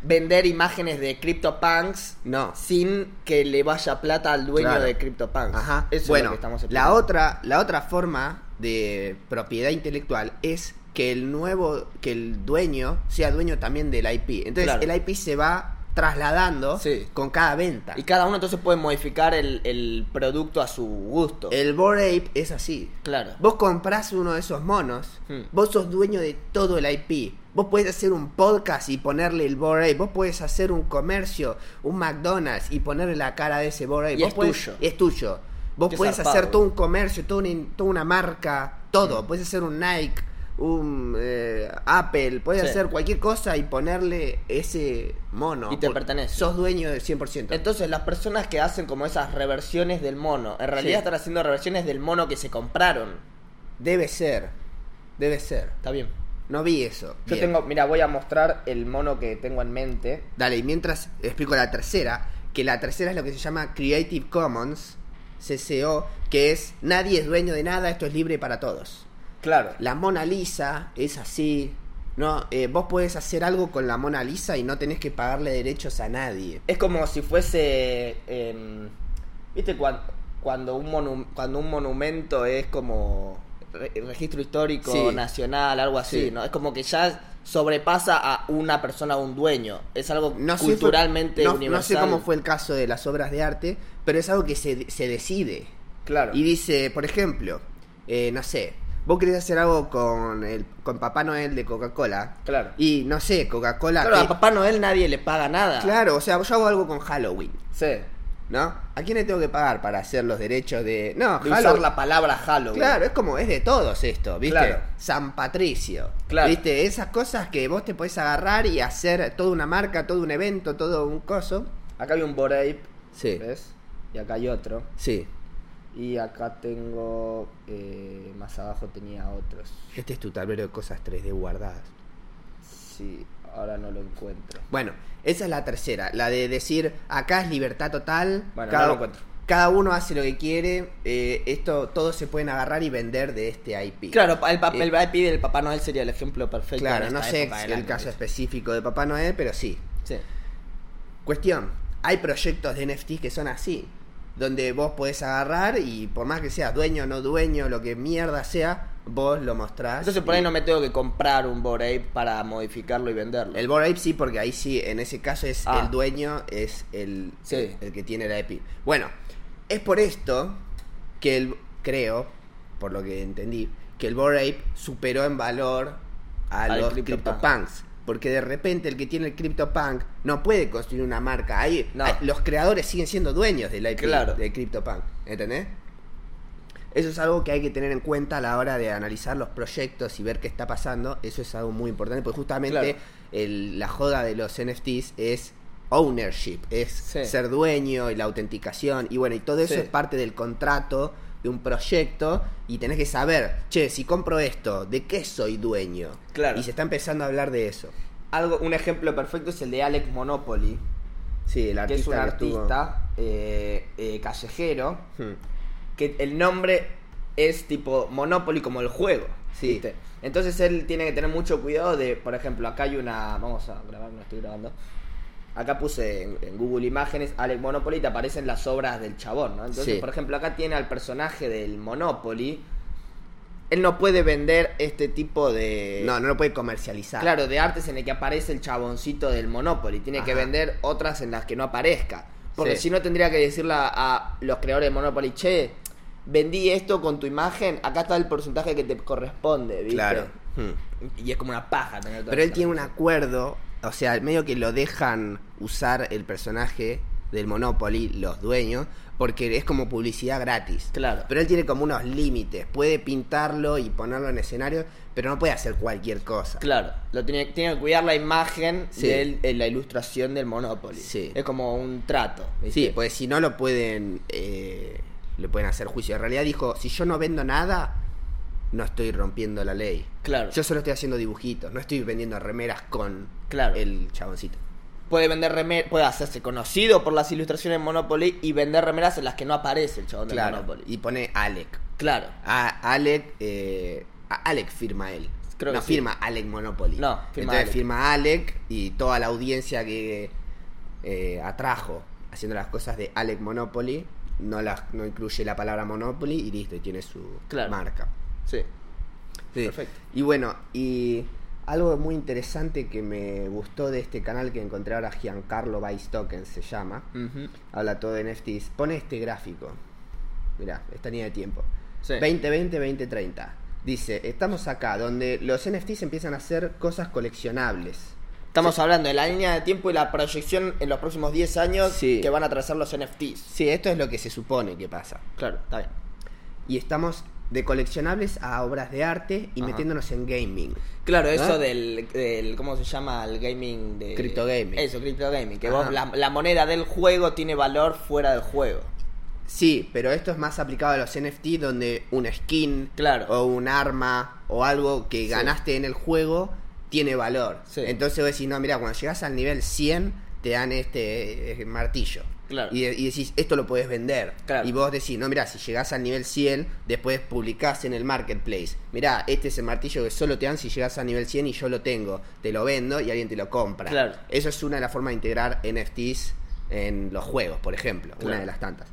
[SPEAKER 1] vender imágenes de CryptoPunks
[SPEAKER 2] No.
[SPEAKER 1] sin que le vaya plata al dueño
[SPEAKER 2] Claro.
[SPEAKER 1] de CryptoPunks.
[SPEAKER 2] Ajá.
[SPEAKER 1] Eso
[SPEAKER 2] bueno,
[SPEAKER 1] es lo que estamos
[SPEAKER 2] la
[SPEAKER 1] explicando.
[SPEAKER 2] otra, la otra forma de propiedad intelectual es que el nuevo, que el dueño sea dueño también del IP. Entonces
[SPEAKER 1] Claro.
[SPEAKER 2] el IP se va trasladando
[SPEAKER 1] Sí.
[SPEAKER 2] con cada venta.
[SPEAKER 1] Y cada uno entonces puede modificar el, el producto a su gusto.
[SPEAKER 2] El Bored Ape es así.
[SPEAKER 1] Claro.
[SPEAKER 2] Vos comprás uno de esos monos,
[SPEAKER 1] Hmm.
[SPEAKER 2] vos sos dueño de todo el IP. Vos podés hacer un podcast y ponerle el Bored Ape. Vos podés hacer un comercio, un McDonald's y ponerle la cara de ese Bored Ape.
[SPEAKER 1] Y
[SPEAKER 2] Vos
[SPEAKER 1] es
[SPEAKER 2] podés-
[SPEAKER 1] tuyo.
[SPEAKER 2] Es tuyo. Vos podés
[SPEAKER 1] zarpado.
[SPEAKER 2] hacer todo un comercio, toda una, toda una marca, todo.
[SPEAKER 1] Hmm.
[SPEAKER 2] Podés hacer un Nike, un eh, Apple, podés
[SPEAKER 1] Sí.
[SPEAKER 2] hacer cualquier cosa y ponerle ese mono.
[SPEAKER 1] Y te pertenece.
[SPEAKER 2] Sos dueño del 100%.
[SPEAKER 1] Entonces, las personas que hacen como esas reversiones del mono, en realidad
[SPEAKER 2] Sí.
[SPEAKER 1] están haciendo reversiones del mono que se compraron.
[SPEAKER 2] Debe ser. Debe ser.
[SPEAKER 1] Está bien.
[SPEAKER 2] No vi eso.
[SPEAKER 1] Yo
[SPEAKER 2] Bien.
[SPEAKER 1] tengo, mira, voy a mostrar el mono que tengo en mente.
[SPEAKER 2] Dale, y mientras explico la tercera, que la tercera es lo que se llama Creative Commons, CCO, que es nadie es dueño de nada, esto es libre para todos.
[SPEAKER 1] Claro.
[SPEAKER 2] La Mona Lisa es así, ¿no? Eh, vos podés hacer algo con la Mona Lisa y no tenés que pagarle derechos a nadie.
[SPEAKER 1] Es como si fuese. em, ¿Viste cuan- cuando, un monu- cuando un monumento es como re- registro histórico
[SPEAKER 2] Sí.
[SPEAKER 1] nacional, algo así,
[SPEAKER 2] Sí.
[SPEAKER 1] ¿no? Es como que ya sobrepasa a una persona, un dueño. Es algo
[SPEAKER 2] No
[SPEAKER 1] culturalmente
[SPEAKER 2] no,
[SPEAKER 1] universal.
[SPEAKER 2] no sé cómo fue el caso de las obras de arte, pero es algo que se, se decide.
[SPEAKER 1] Claro.
[SPEAKER 2] Y dice, por ejemplo, eh, no sé, vos querés hacer algo con el con Papá Noel de Coca-Cola.
[SPEAKER 1] Claro.
[SPEAKER 2] Y no sé, Coca-Cola.
[SPEAKER 1] Claro,
[SPEAKER 2] que-
[SPEAKER 1] a Papá Noel nadie le paga nada.
[SPEAKER 2] Claro, o sea, yo hago algo con Halloween,
[SPEAKER 1] Sí.
[SPEAKER 2] ¿no? ¿A quién le tengo que pagar para hacer los derechos de. No,
[SPEAKER 1] De usar la palabra Halloween.
[SPEAKER 2] Claro, es como, es de todos esto, ¿viste?
[SPEAKER 1] Claro.
[SPEAKER 2] San Patricio.
[SPEAKER 1] Claro.
[SPEAKER 2] ¿Viste? Esas cosas que vos te podés agarrar y hacer toda una marca, todo un evento, todo un coso.
[SPEAKER 1] Acá hay un Bored Ape,
[SPEAKER 2] Sí.
[SPEAKER 1] ¿ves? Y acá hay otro.
[SPEAKER 2] Sí.
[SPEAKER 1] Y acá tengo. eh, más abajo tenía otros.
[SPEAKER 2] Este es tu tablero de cosas 3D guardadas.
[SPEAKER 1] Sí, ahora no lo encuentro.
[SPEAKER 2] Bueno, esa es la tercera, la de decir acá es libertad total.
[SPEAKER 1] Bueno,
[SPEAKER 2] cada,
[SPEAKER 1] no lo encuentro.
[SPEAKER 2] cada uno hace lo que quiere. eh, esto todos se pueden agarrar y vender de este IP.
[SPEAKER 1] Claro, el, pa-
[SPEAKER 2] Eh,
[SPEAKER 1] el IP del Papá Noel sería el ejemplo perfecto.
[SPEAKER 2] Claro, no sé el
[SPEAKER 1] año,
[SPEAKER 2] caso específico de Papá Noel, pero sí.
[SPEAKER 1] Sí.
[SPEAKER 2] Cuestión, hay proyectos de NFT que son así, donde vos podés agarrar y por más que seas dueño o no dueño, lo que mierda sea, vos lo mostrás.
[SPEAKER 1] Entonces por ahí
[SPEAKER 2] y-
[SPEAKER 1] no me tengo que comprar un Bored Ape para modificarlo y venderlo.
[SPEAKER 2] El Bored Ape sí, porque ahí sí, en ese caso es
[SPEAKER 1] Ah.
[SPEAKER 2] el dueño, es el,
[SPEAKER 1] Sí.
[SPEAKER 2] el que tiene la EP. Bueno, es por esto que el, creo, por lo que entendí, que el Bored Ape superó en valor a
[SPEAKER 1] Al
[SPEAKER 2] los
[SPEAKER 1] CryptoPunk.
[SPEAKER 2] CryptoPunks. Porque de repente el que tiene el CryptoPunk no puede construir una marca. Ahí
[SPEAKER 1] No.
[SPEAKER 2] hay- los creadores siguen siendo dueños del IP
[SPEAKER 1] Claro.
[SPEAKER 2] del CryptoPunk. ¿Entendés? Eso es algo que hay que tener en cuenta a la hora de analizar los proyectos y ver qué está pasando. Eso es algo muy importante, porque justamente
[SPEAKER 1] Claro.
[SPEAKER 2] el- la joda de los NFTs es ownership, es
[SPEAKER 1] Sí.
[SPEAKER 2] ser dueño y la autenticación. Y bueno, y todo eso
[SPEAKER 1] Sí.
[SPEAKER 2] es parte del contrato de un proyecto y tenés que saber, che, si compro esto, ¿de qué soy dueño?
[SPEAKER 1] Claro.
[SPEAKER 2] Y se está empezando a hablar de eso.
[SPEAKER 1] Algo, un ejemplo perfecto es el de Alex Monopoly,
[SPEAKER 2] Sí, el
[SPEAKER 1] que es un
[SPEAKER 2] artista
[SPEAKER 1] artista eh, eh, callejero,
[SPEAKER 2] Hmm.
[SPEAKER 1] que el nombre es tipo Monopoly como el juego.
[SPEAKER 2] Sí.
[SPEAKER 1] ¿viste? Entonces él tiene que tener mucho cuidado de, por ejemplo, acá hay una, vamos a grabar, no estoy grabando. Acá puse en, en Google Imágenes Alex Monopoly y te aparecen las obras del chabón, ¿no? Entonces,
[SPEAKER 2] Sí.
[SPEAKER 1] por ejemplo, acá tiene al personaje del Monopoly. Él no puede vender este tipo de...
[SPEAKER 2] No, no lo puede comercializar.
[SPEAKER 1] Claro, de artes en el que aparece el chaboncito del Monopoly. Tiene que vender otras en las que no aparezca. Porque
[SPEAKER 2] Sí.
[SPEAKER 1] si no tendría que decirle a, a los creadores de Monopoly, che, vendí esto con tu imagen, acá está el porcentaje que te corresponde, ¿viste?
[SPEAKER 2] Claro. Hmm.
[SPEAKER 1] Y es como una paja tener toda
[SPEAKER 2] Pero él tiene un acuerdo, o sea, medio que lo dejan usar el personaje del Monopoly, los dueños, porque es como publicidad gratis.
[SPEAKER 1] Claro.
[SPEAKER 2] Pero él tiene como unos límites, puede pintarlo y ponerlo en escenario, pero no puede hacer cualquier cosa.
[SPEAKER 1] Claro, lo tiene, tiene que cuidar la imagen
[SPEAKER 2] Sí.
[SPEAKER 1] de él- la ilustración del Monopoly.
[SPEAKER 2] Sí.
[SPEAKER 1] Es como un trato. ¿viste?
[SPEAKER 2] Sí, pues si no lo pueden, eh, le pueden hacer juicio. En realidad dijo, si yo no vendo nada, no estoy rompiendo la ley.
[SPEAKER 1] Claro.
[SPEAKER 2] Yo solo estoy haciendo dibujitos, no estoy vendiendo remeras con
[SPEAKER 1] Claro.
[SPEAKER 2] el chaboncito.
[SPEAKER 1] Puede vender remeras, puede hacerse conocido por las ilustraciones de Monopoly y vender remeras en las que no aparece el chabón
[SPEAKER 2] Claro.
[SPEAKER 1] Monopoly.
[SPEAKER 2] Y pone Alec.
[SPEAKER 1] Claro.
[SPEAKER 2] A Alec, eh, a Alec firma él.
[SPEAKER 1] Creo
[SPEAKER 2] no
[SPEAKER 1] que sí.
[SPEAKER 2] firma Alec Monopoly.
[SPEAKER 1] No, firma
[SPEAKER 2] Entonces
[SPEAKER 1] Alec.
[SPEAKER 2] firma Alec y toda la audiencia que eh, atrajo haciendo las cosas de Alec Monopoly no, las, no incluye la palabra Monopoly y listo, y tiene su
[SPEAKER 1] Claro.
[SPEAKER 2] marca.
[SPEAKER 1] Sí.
[SPEAKER 2] Sí.
[SPEAKER 1] Perfecto.
[SPEAKER 2] Y bueno, y algo muy interesante que me gustó de este canal que encontré ahora, Giancarlo Vice Token se llama. Habla todo de NFTs. Pone este gráfico. Mirá, esta línea de tiempo.
[SPEAKER 1] Sí.
[SPEAKER 2] 2020-2030. Dice, estamos acá, donde los NFTs empiezan a hacer cosas coleccionables.
[SPEAKER 1] Estamos hablando de la línea de tiempo y la proyección en los próximos 10 años
[SPEAKER 2] Sí.
[SPEAKER 1] que van a trazar los NFTs.
[SPEAKER 2] Sí, esto es lo que se supone que pasa.
[SPEAKER 1] Claro, está bien.
[SPEAKER 2] Y estamos de coleccionables a obras de arte y
[SPEAKER 1] Ajá.
[SPEAKER 2] metiéndonos en gaming.
[SPEAKER 1] Claro, eso del, del- ¿Cómo se llama? El gaming de.
[SPEAKER 2] Crypto gaming.
[SPEAKER 1] Eso, crypto gaming. Que
[SPEAKER 2] Ajá.
[SPEAKER 1] vos, la, la moneda del juego tiene valor fuera del juego.
[SPEAKER 2] Sí, pero esto es más aplicado a los NFT donde una skin
[SPEAKER 1] Claro.
[SPEAKER 2] o un arma o algo que
[SPEAKER 1] Sí.
[SPEAKER 2] ganaste en el juego tiene valor.
[SPEAKER 1] Sí.
[SPEAKER 2] Entonces vos decís, no, mira, cuando llegas al nivel 100 te dan este eh, martillo.
[SPEAKER 1] Claro.
[SPEAKER 2] Y, y decís, esto lo puedes vender.
[SPEAKER 1] Claro.
[SPEAKER 2] Y vos decís, no, mira, si llegás al nivel 100, después publicás en el marketplace. Mira, este es el martillo que solo te dan si llegas al nivel 100 y yo lo tengo. Te lo vendo y alguien te lo compra.
[SPEAKER 1] Claro.
[SPEAKER 2] Eso es una de las formas de integrar NFTs en los juegos, por ejemplo. Una de las tantas.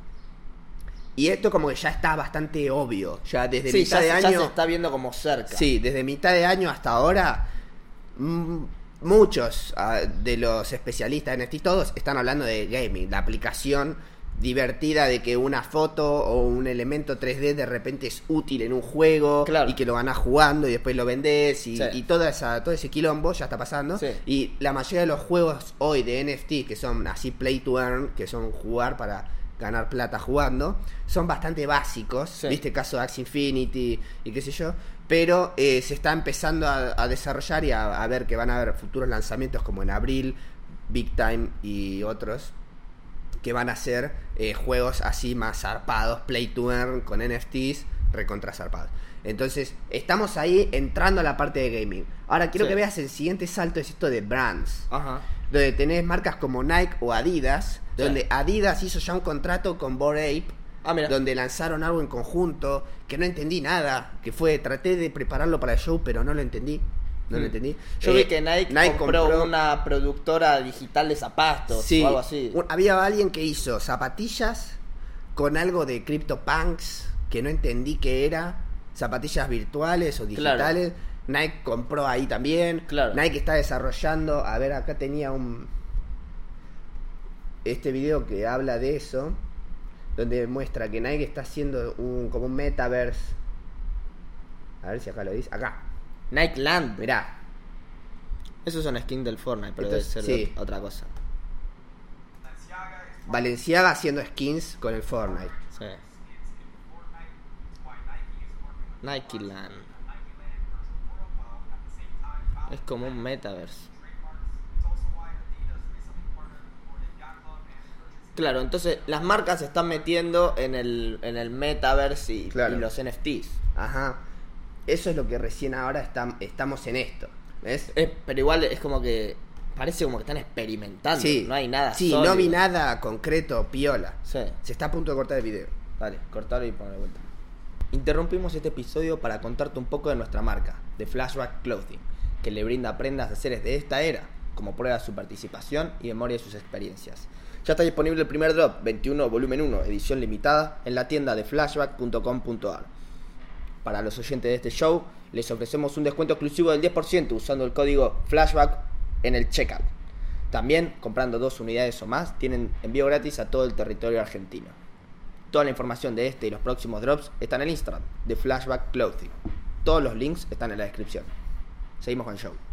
[SPEAKER 2] Y esto como que ya está bastante obvio. Ya desde
[SPEAKER 1] sí,
[SPEAKER 2] mitad
[SPEAKER 1] ya,
[SPEAKER 2] de
[SPEAKER 1] se- ya
[SPEAKER 2] año.
[SPEAKER 1] se está viendo como cerca.
[SPEAKER 2] Sí, desde mitad de año hasta ahora, mm, muchos ah, de los especialistas en NFT, todos están hablando de gaming, la aplicación divertida de que una foto o un elemento 3D de repente es útil en un juego
[SPEAKER 1] Claro.
[SPEAKER 2] y que lo ganás jugando y después lo vendés y,
[SPEAKER 1] Sí.
[SPEAKER 2] y toda esa, todo ese quilombo ya está pasando.
[SPEAKER 1] Sí.
[SPEAKER 2] Y la mayoría de los juegos hoy de NFT que son así play to earn, que son jugar para ganar plata jugando, son bastante básicos.
[SPEAKER 1] Sí.
[SPEAKER 2] ¿Viste? Caso de Axie Infinity y qué sé yo. Pero eh, se está empezando a, a desarrollar y a, a ver que van a haber futuros lanzamientos como en abril, Big Time y otros que van a ser eh, juegos así más zarpados, play to earn con NFTs, recontra zarpados. Entonces, estamos ahí entrando a la parte de gaming. Ahora quiero
[SPEAKER 1] Sí.
[SPEAKER 2] que veas el siguiente salto es esto de brands
[SPEAKER 1] Ajá.
[SPEAKER 2] donde tenés marcas como Nike o Adidas,
[SPEAKER 1] Sí.
[SPEAKER 2] donde Adidas hizo ya un contrato con Bored Ape,
[SPEAKER 1] Ah,
[SPEAKER 2] donde lanzaron algo en conjunto, que no entendí nada, que fue, traté de prepararlo para el show, pero no lo entendí, no lo
[SPEAKER 1] Mm.
[SPEAKER 2] entendí.
[SPEAKER 1] Yo
[SPEAKER 2] Eh,
[SPEAKER 1] vi que Nike, compró, una productora digital de zapatos
[SPEAKER 2] Sí,
[SPEAKER 1] o algo así.
[SPEAKER 2] un- había alguien que hizo zapatillas con algo de CryptoPunks, que no entendí qué era, zapatillas virtuales o
[SPEAKER 1] Claro.
[SPEAKER 2] digitales. Nike compró ahí también.
[SPEAKER 1] Claro.
[SPEAKER 2] Nike está desarrollando, a ver, acá tenía un este video que habla de eso, donde muestra que Nike está haciendo un como un metaverse. A ver si acá lo dice, acá.
[SPEAKER 1] Nike Land.
[SPEAKER 2] Mirá,
[SPEAKER 1] Esos son skins del Fortnite, pero
[SPEAKER 2] Entonces,
[SPEAKER 1] debe ser
[SPEAKER 2] sí.
[SPEAKER 1] otra cosa.
[SPEAKER 2] Valenciaga haciendo skins con el Fortnite.
[SPEAKER 1] Sí. Nike Land. Es como un metaverse. Claro, entonces las marcas se están metiendo en el, en el metaverse y,
[SPEAKER 2] Claro.
[SPEAKER 1] y los NFTs.
[SPEAKER 2] Ajá. Eso es lo que recién ahora estam- estamos en esto. ¿Ves?
[SPEAKER 1] Es- pero igual es como que parece como que están experimentando.
[SPEAKER 2] Sí.
[SPEAKER 1] No hay nada.
[SPEAKER 2] Sí,
[SPEAKER 1] sólido.
[SPEAKER 2] no vi nada concreto, piola.
[SPEAKER 1] Sí.
[SPEAKER 2] Se está a punto de cortar el video.
[SPEAKER 1] Dale, cortarlo y poner de vuelta. Interrumpimos este episodio para contarte un poco de nuestra marca, de Flashback Clothing, que le brinda prendas de seres de esta era, como prueba de su participación y memoria de sus experiencias. Ya está disponible el primer drop, 21 volumen 1, edición limitada, en la tienda de flashback.com.ar. Para los oyentes de este show, les ofrecemos un descuento exclusivo del 10% usando el código flashback en el checkout. También, comprando dos unidades o más, tienen envío gratis a todo el territorio argentino. Toda la información de este y los próximos drops está en el Instagram de Flashback Clothing. Todos los links están en la descripción. Seguimos con el show.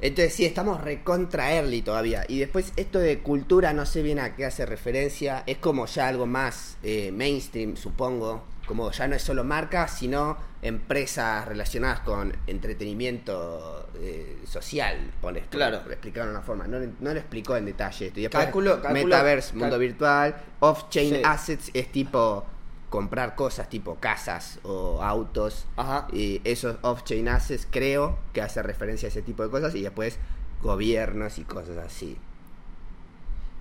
[SPEAKER 2] Entonces sí, estamos recontra early todavía. Y después esto de cultura no sé bien a qué hace referencia. Es como ya algo más eh, mainstream, supongo. Como ya no es solo marcas, sino empresas relacionadas con entretenimiento eh, social. Por,
[SPEAKER 1] Claro.
[SPEAKER 2] Por explicarlo de una forma. No, no lo explicó en detalle esto. Y después,
[SPEAKER 1] Calculo- calculo-
[SPEAKER 2] Metaverse, mundo virtual. Off-chain
[SPEAKER 1] Sí.
[SPEAKER 2] assets es tipo comprar cosas tipo casas o autos.
[SPEAKER 1] Ajá.
[SPEAKER 2] Y esos off-chain assets creo que hace referencia a ese tipo de cosas y después gobiernos y cosas así.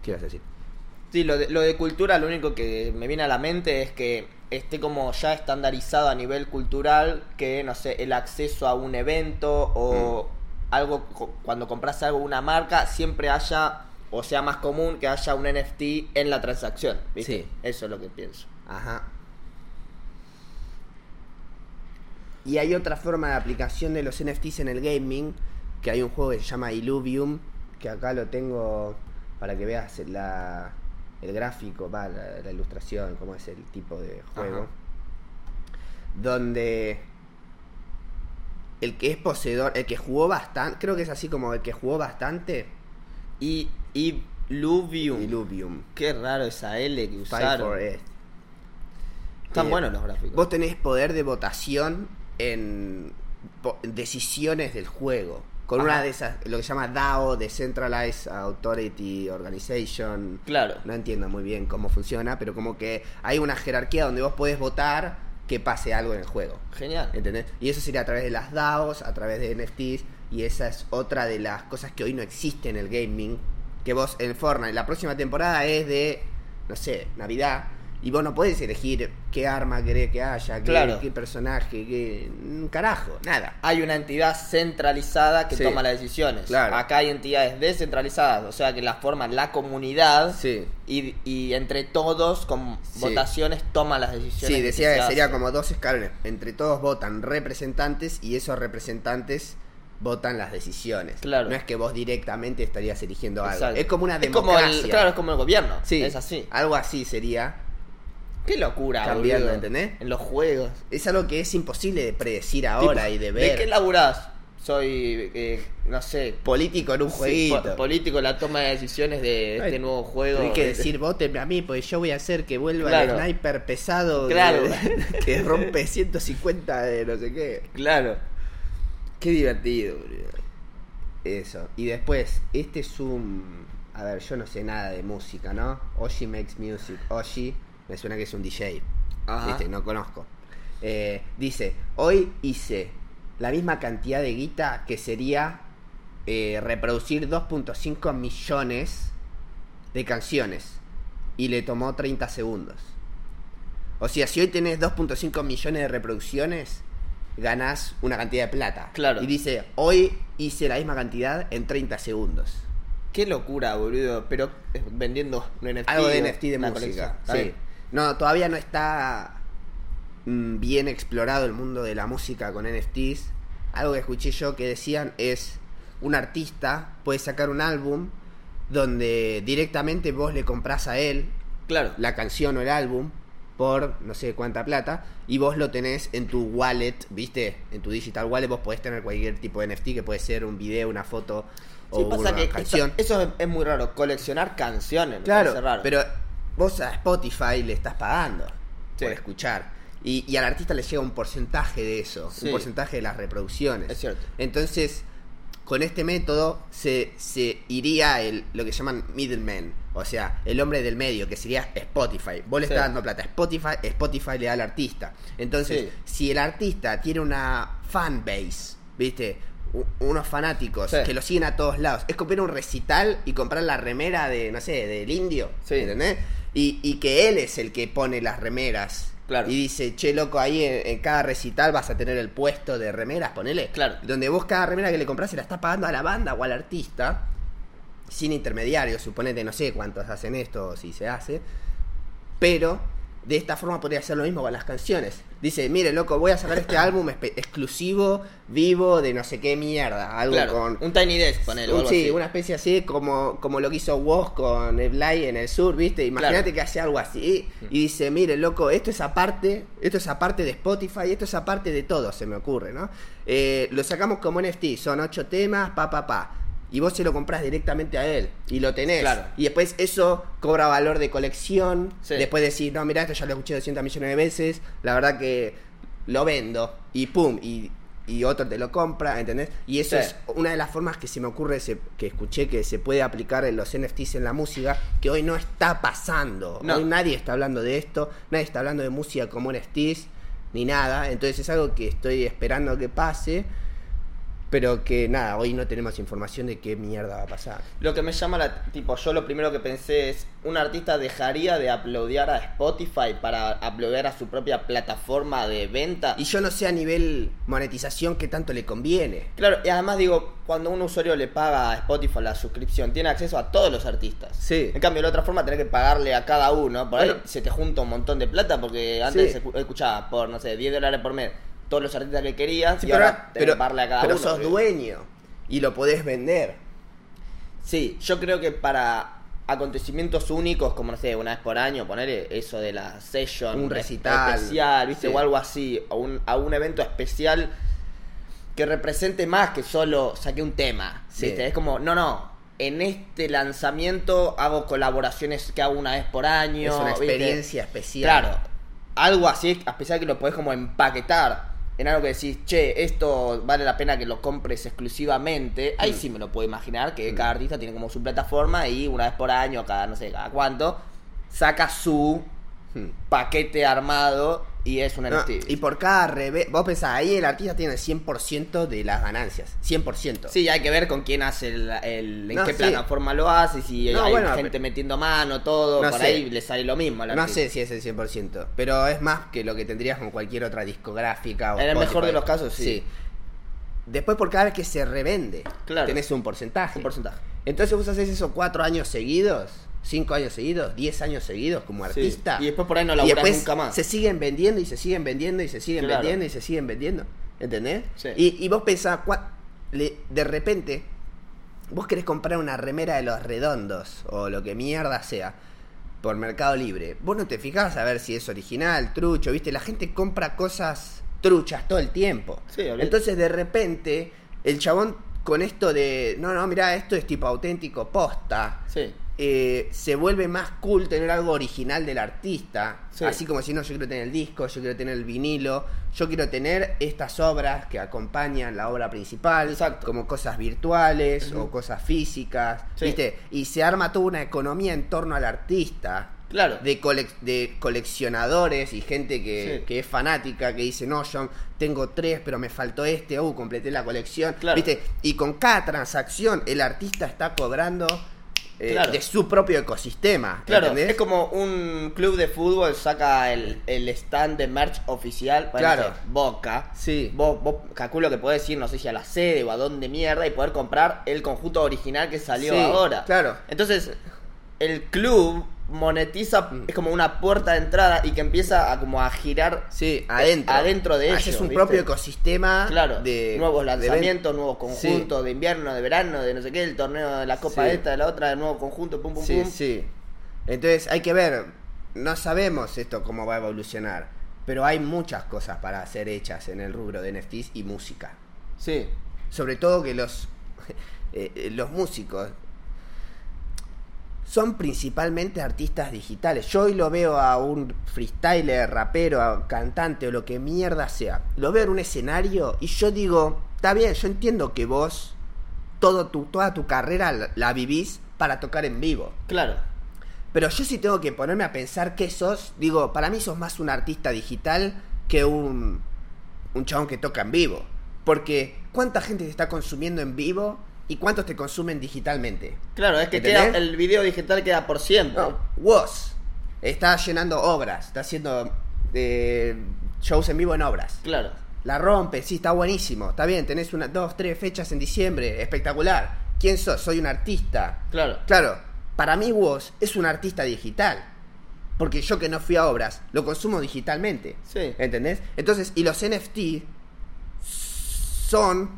[SPEAKER 2] ¿Qué ibas a decir?
[SPEAKER 1] Sí, lo de, lo de cultura, lo único que me viene a la mente es que esté como ya estandarizado a nivel cultural que, no sé, el acceso a un evento o algo, co- cuando compras algo una marca, siempre haya, o sea más común que haya un NFT en la transacción. ¿viste?
[SPEAKER 2] Sí.
[SPEAKER 1] Eso es lo que pienso.
[SPEAKER 2] Ajá. Y hay otra forma de aplicación de los NFTs en el gaming, que hay un juego que se llama Illuvium, que acá lo tengo para que veas la, el gráfico, va, la, la ilustración, cómo es el tipo de juego.
[SPEAKER 1] Ajá.
[SPEAKER 2] Donde el que es poseedor, el que jugó bastante, creo que es así como el que jugó bastante,
[SPEAKER 1] Y, y Luvium.
[SPEAKER 2] Illuvium.
[SPEAKER 1] Qué raro esa L que usaron. Están
[SPEAKER 2] Eh,
[SPEAKER 1] buenos los gráficos.
[SPEAKER 2] Vos tenés poder de votación en decisiones del juego. Con
[SPEAKER 1] Ajá.
[SPEAKER 2] una de esas, lo que se llama DAO, Decentralized Authority Organization.
[SPEAKER 1] Claro.
[SPEAKER 2] No entiendo muy bien cómo funciona, pero como que hay una jerarquía donde vos podés votar que pase algo en el juego.
[SPEAKER 1] Genial.
[SPEAKER 2] ¿Entendés? Y eso sería a través de las DAOs, a través de NFTs, y esa es otra de las cosas que hoy no existe en el gaming. Que vos en Fortnite, la próxima temporada es de, no sé, Navidad, y vos no podés elegir qué arma querés que haya, qué,
[SPEAKER 1] Claro.
[SPEAKER 2] qué personaje, qué. Carajo, nada.
[SPEAKER 1] hay una entidad centralizada que
[SPEAKER 2] Sí.
[SPEAKER 1] toma las decisiones.
[SPEAKER 2] Claro.
[SPEAKER 1] Acá hay entidades descentralizadas, o sea que las forman la comunidad
[SPEAKER 2] Sí.
[SPEAKER 1] y, y entre todos con
[SPEAKER 2] Sí.
[SPEAKER 1] votaciones toman las decisiones.
[SPEAKER 2] Sí, decía
[SPEAKER 1] se
[SPEAKER 2] que sería como dos escalones. Entre todos votan representantes y esos representantes votan las decisiones.
[SPEAKER 1] Claro.
[SPEAKER 2] No es que vos directamente estarías eligiendo algo.
[SPEAKER 1] Exacto.
[SPEAKER 2] Es como una
[SPEAKER 1] Es como
[SPEAKER 2] democracia.
[SPEAKER 1] el- claro, es como el gobierno.
[SPEAKER 2] Sí,
[SPEAKER 1] Es así.
[SPEAKER 2] Algo así sería.
[SPEAKER 1] Qué locura,
[SPEAKER 2] Cambiando,
[SPEAKER 1] boludo.
[SPEAKER 2] ¿entendés?
[SPEAKER 1] En los juegos.
[SPEAKER 2] Es algo que es imposible de predecir ahora
[SPEAKER 1] Tipo,
[SPEAKER 2] y de ver.
[SPEAKER 1] qué laburás? Soy, eh, no sé,
[SPEAKER 2] Político en un jueguito.
[SPEAKER 1] po- político en la toma de decisiones de
[SPEAKER 2] Ay,
[SPEAKER 1] este nuevo juego.
[SPEAKER 2] Hay que
[SPEAKER 1] de-
[SPEAKER 2] decir, votenme a mí, porque yo voy a hacer que vuelva
[SPEAKER 1] Claro.
[SPEAKER 2] el sniper pesado de-
[SPEAKER 1] Claro. <laughs>
[SPEAKER 2] que rompe 150 de no sé qué.
[SPEAKER 1] Claro. Qué divertido, boludo.
[SPEAKER 2] Eso. Y después, este es un. A ver, yo no sé nada de música, ¿no? Oshi makes music. Oshi, me suena que es un DJ. ¿Viste? No conozco. Eh, dice: Hoy hice la misma cantidad de guita que sería eh, reproducir 2.5 millones de canciones. Y le tomó 30 segundos. O sea, si hoy tenés 2.5 millones de reproducciones, ganás una cantidad de plata.
[SPEAKER 1] Claro.
[SPEAKER 2] Y dice, hoy hice la misma cantidad en 30 segundos.
[SPEAKER 1] Qué locura, boludo. Pero eh, vendiendo un NFT.
[SPEAKER 2] Algo de NFT de música. Sí. No, todavía no está mm, bien explorado el mundo de la música con NFTs. Algo que escuché yo que decían es un artista puede sacar un álbum donde directamente vos le comprás a él
[SPEAKER 1] Claro.
[SPEAKER 2] la canción o el álbum por no sé cuánta plata y vos lo tenés en tu wallet, ¿viste? En tu digital wallet vos podés tener cualquier tipo de NFT que puede ser un video, una foto o
[SPEAKER 1] pasa
[SPEAKER 2] una
[SPEAKER 1] que
[SPEAKER 2] canción.
[SPEAKER 1] Eso, eso es, es muy raro. Coleccionar canciones.
[SPEAKER 2] Claro,
[SPEAKER 1] raro.
[SPEAKER 2] pero vos a Spotify le estás pagando
[SPEAKER 1] Sí.
[SPEAKER 2] por escuchar. Y, y al artista le llega un porcentaje de eso,
[SPEAKER 1] Sí.
[SPEAKER 2] un porcentaje de las reproducciones.
[SPEAKER 1] Es cierto.
[SPEAKER 2] Entonces, con este método se, se iría el, lo que llaman middleman, o sea, el hombre del medio, que sería Spotify. Vos le
[SPEAKER 1] Sí.
[SPEAKER 2] estás dando plata a Spotify, Spotify le da al artista. Entonces, si el artista tiene una fan base, ¿viste? Unos fanáticos
[SPEAKER 1] Sí.
[SPEAKER 2] que lo siguen a todos lados. Es comprar un recital y comprar la remera de, no sé, del indio.
[SPEAKER 1] Sí.
[SPEAKER 2] ¿Entendés? Y, y que él es el que pone las remeras.
[SPEAKER 1] Claro.
[SPEAKER 2] Y dice, che, loco, ahí en, en cada recital vas a tener el puesto de remeras, ponele.
[SPEAKER 1] Claro.
[SPEAKER 2] Donde vos cada remera que le compras se la estás pagando a la banda o al artista. Sin intermediarios, suponete, no sé cuántos hacen esto o si se hace. Pero de esta forma podría hacer lo mismo con las canciones. Dice, mire, loco, voy a sacar este <laughs> álbum exclusivo, vivo, de no sé qué mierda. Algo
[SPEAKER 1] Claro,
[SPEAKER 2] con...
[SPEAKER 1] un Tiny Desk, ponele,
[SPEAKER 2] Un-
[SPEAKER 1] algo
[SPEAKER 2] sí,
[SPEAKER 1] así.
[SPEAKER 2] una especie así como, como lo que hizo Woz con el Blay en el sur, ¿viste? Imagínate
[SPEAKER 1] Claro.
[SPEAKER 2] que hace algo así y dice, mire, loco, esto es aparte, esto es aparte de Spotify, esto es aparte de todo, se me ocurre, ¿no? Eh, lo sacamos como NFT, son ocho temas, pa, pa, pa. Y vos se lo compras directamente a él y lo tenés.
[SPEAKER 1] Claro.
[SPEAKER 2] Y después eso cobra valor de colección.
[SPEAKER 1] Sí.
[SPEAKER 2] Después decir, no, mira, esto ya lo escuché 200 millones de veces. La verdad que lo vendo. Y pum, y, y otro te lo compra, ¿entendés? Y eso
[SPEAKER 1] Sí.
[SPEAKER 2] es una de las formas que se me ocurre, se- que escuché que se puede aplicar en los NFTs en la música, que hoy no está pasando.
[SPEAKER 1] No.
[SPEAKER 2] Hoy nadie está hablando de esto, nadie está hablando de música como NFTs, ni nada. Entonces es algo que estoy esperando que pase. Pero que nada, hoy no tenemos información de qué mierda va a pasar.
[SPEAKER 1] Lo que me llama la. Tipo, yo lo primero que pensé es: ¿un artista dejaría de uploadear a Spotify para uploadear a su propia plataforma de venta?
[SPEAKER 2] Y yo no sé a nivel monetización qué tanto le conviene.
[SPEAKER 1] Claro, y además digo, cuando un usuario le paga a Spotify la suscripción, tiene acceso a todos los artistas.
[SPEAKER 2] Sí.
[SPEAKER 1] En cambio, de la otra forma, tener que pagarle a cada uno. Por ahí
[SPEAKER 2] Bueno.
[SPEAKER 1] se te junta un montón de plata porque antes
[SPEAKER 2] Sí.
[SPEAKER 1] escuchaba por, no sé, 10 dólares por mes todos los artistas que querías
[SPEAKER 2] Sí,
[SPEAKER 1] y
[SPEAKER 2] pero,
[SPEAKER 1] ahora
[SPEAKER 2] pero,
[SPEAKER 1] a cada
[SPEAKER 2] pero
[SPEAKER 1] uno.
[SPEAKER 2] sos dueño y lo podés vender.
[SPEAKER 1] Sí, yo creo que para acontecimientos únicos, como no sé, una vez por año, poner eso de la session,
[SPEAKER 2] Un recital.
[SPEAKER 1] especial, ¿viste?
[SPEAKER 2] Sí.
[SPEAKER 1] O algo así, o un, a un evento especial que represente más que solo saqué un tema.
[SPEAKER 2] Sí.
[SPEAKER 1] ¿viste? Es como, no, no. En este lanzamiento hago colaboraciones que hago una vez por año.
[SPEAKER 2] es una
[SPEAKER 1] ¿viste?
[SPEAKER 2] experiencia especial.
[SPEAKER 1] Claro, algo así especial que lo podés como empaquetar en algo que decís, che, esto vale la pena que lo compres exclusivamente. Ahí sí me lo puedo imaginar que cada artista tiene como su plataforma y una vez por año, cada no sé, cada cuánto, saca su
[SPEAKER 2] Hmm.
[SPEAKER 1] paquete armado y es un
[SPEAKER 2] No,
[SPEAKER 1] NFT.
[SPEAKER 2] y por cada revés, vos pensás, ahí el artista tiene 100% de las ganancias. 100%.
[SPEAKER 1] Sí, hay que ver con quién hace el, el- en
[SPEAKER 2] No,
[SPEAKER 1] qué
[SPEAKER 2] sí.
[SPEAKER 1] plataforma lo hace, si
[SPEAKER 2] No,
[SPEAKER 1] hay
[SPEAKER 2] bueno,
[SPEAKER 1] gente
[SPEAKER 2] pero-
[SPEAKER 1] metiendo mano, todo, por
[SPEAKER 2] sé.
[SPEAKER 1] ahí le sale lo mismo. al
[SPEAKER 2] No sé si es el 100%, pero es más que lo que tendrías con cualquier otra discográfica. O
[SPEAKER 1] En el mejor de los casos, sí.
[SPEAKER 2] Después por cada vez que se revende,
[SPEAKER 1] Claro.
[SPEAKER 2] tenés un porcentaje.
[SPEAKER 1] Un porcentaje.
[SPEAKER 2] Entonces vos haces eso cuatro años seguidos, cinco años seguidos, diez años seguidos como
[SPEAKER 1] Sí.
[SPEAKER 2] artista.
[SPEAKER 1] Y después por ahí no laburás nunca más.
[SPEAKER 2] Se siguen vendiendo y se siguen vendiendo y se siguen
[SPEAKER 1] Claro.
[SPEAKER 2] vendiendo y se siguen vendiendo. ¿Entendés?
[SPEAKER 1] Sí.
[SPEAKER 2] Y, y vos pensás, le- de repente, vos querés comprar una remera de los redondos o lo que mierda sea por Mercado Libre. Vos no te fijás a ver si es original, trucho, ¿viste? La gente compra cosas truchas todo el tiempo.
[SPEAKER 1] Sí.
[SPEAKER 2] Entonces de repente el chabón con esto de, no, no, mira, esto es tipo auténtico, posta
[SPEAKER 1] Sí.
[SPEAKER 2] Eh, se vuelve más cool tener algo original del artista.
[SPEAKER 1] Sí.
[SPEAKER 2] Así como si no, yo quiero tener el disco, yo quiero tener el vinilo, yo quiero tener estas obras que acompañan la obra principal,
[SPEAKER 1] Exacto.
[SPEAKER 2] como cosas virtuales o cosas físicas,
[SPEAKER 1] Sí.
[SPEAKER 2] ¿viste? Y se arma toda una economía en torno al artista.
[SPEAKER 1] Claro.
[SPEAKER 2] De, colec- de coleccionadores y gente que,
[SPEAKER 1] Sí.
[SPEAKER 2] que es fanática, que dice, no, yo tengo tres, pero me faltó este, uh, completé la colección.
[SPEAKER 1] Claro.
[SPEAKER 2] ¿Viste? Y con cada transacción el artista está cobrando eh,
[SPEAKER 1] Claro.
[SPEAKER 2] de su propio ecosistema.
[SPEAKER 1] Claro,
[SPEAKER 2] ¿entendés?
[SPEAKER 1] es como un club de fútbol saca el, el stand de merch oficial para
[SPEAKER 2] Claro.
[SPEAKER 1] Boca.
[SPEAKER 2] Sí.
[SPEAKER 1] Vos, vos calculo que podés ir, no sé si a la sede o a dónde mierda y poder comprar el conjunto original que salió
[SPEAKER 2] Sí,
[SPEAKER 1] ahora.
[SPEAKER 2] claro.
[SPEAKER 1] Entonces, el club monetiza,
[SPEAKER 2] Mm.
[SPEAKER 1] es como una puerta de entrada y que empieza a como a girar
[SPEAKER 2] Sí, adentro.
[SPEAKER 1] adentro de
[SPEAKER 2] Haces
[SPEAKER 1] ellos,
[SPEAKER 2] un
[SPEAKER 1] ¿viste?
[SPEAKER 2] propio ecosistema
[SPEAKER 1] Claro,
[SPEAKER 2] de
[SPEAKER 1] nuevos lanzamientos, nuevos conjuntos de invierno, de verano, de no sé qué, el torneo de la copa
[SPEAKER 2] Sí.
[SPEAKER 1] esta, de la otra, de nuevo conjunto, pum pum
[SPEAKER 2] Sí,
[SPEAKER 1] pum.
[SPEAKER 2] sí. Entonces hay que ver, no sabemos esto cómo va a evolucionar, pero hay muchas cosas para ser hechas en el rubro de NFTs y música.
[SPEAKER 1] Sí.
[SPEAKER 2] Sobre todo que los, <laughs> eh, eh, los músicos son principalmente artistas digitales. Yo hoy lo veo a un freestyler, rapero, a cantante o lo que mierda sea. Lo veo en un escenario y yo digo, está bien, yo entiendo que vos todo tu, toda tu carrera la, la vivís para tocar en vivo.
[SPEAKER 1] Claro.
[SPEAKER 2] Pero yo sí tengo que ponerme a pensar qué sos. Digo, para mí sos más un artista digital que un, un chabón que toca en vivo. Porque ¿cuánta gente te está consumiendo en vivo y cuántos te consumen digitalmente?
[SPEAKER 1] Claro, es que queda, el video digital queda por siempre.
[SPEAKER 2] No, Woz está llenando obras, está haciendo eh, shows en vivo en obras.
[SPEAKER 1] Claro.
[SPEAKER 2] La rompe, sí, está buenísimo. Está bien, tenés una, dos, tres fechas en diciembre, espectacular. ¿Quién sos? Soy un artista.
[SPEAKER 1] Claro.
[SPEAKER 2] Claro, para mí Woz es un artista digital. Porque yo que no fui a obras, lo consumo digitalmente.
[SPEAKER 1] Sí.
[SPEAKER 2] ¿Entendés? Entonces, y los NFT son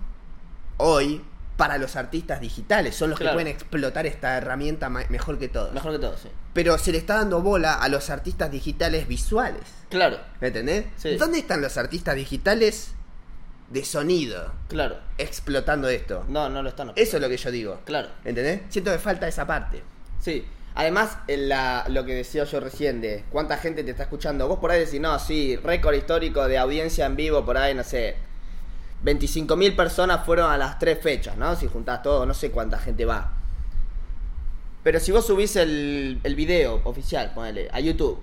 [SPEAKER 2] hoy para los artistas digitales, son los
[SPEAKER 1] Claro.
[SPEAKER 2] que pueden explotar esta herramienta mejor que todos.
[SPEAKER 1] Mejor que todo, sí.
[SPEAKER 2] Pero se le está dando bola a los artistas digitales visuales.
[SPEAKER 1] Claro,
[SPEAKER 2] ¿Entendés?
[SPEAKER 1] Sí.
[SPEAKER 2] ¿Dónde están los artistas digitales de sonido
[SPEAKER 1] claro.
[SPEAKER 2] explotando esto?
[SPEAKER 1] No, no lo están.
[SPEAKER 2] Eso es lo que yo digo.
[SPEAKER 1] Claro.
[SPEAKER 2] ¿Entendés? Siento que falta esa parte.
[SPEAKER 1] Sí. Además, en la, lo que decía yo recién de cuánta gente te está escuchando. Vos por ahí decís, no, sí, récord histórico de audiencia en vivo, por ahí, no sé. 25.000 personas fueron a las tres fechas, ¿no? Si juntás todo, no sé cuánta gente va. Pero si vos subís el, el video oficial, ponele, a YouTube,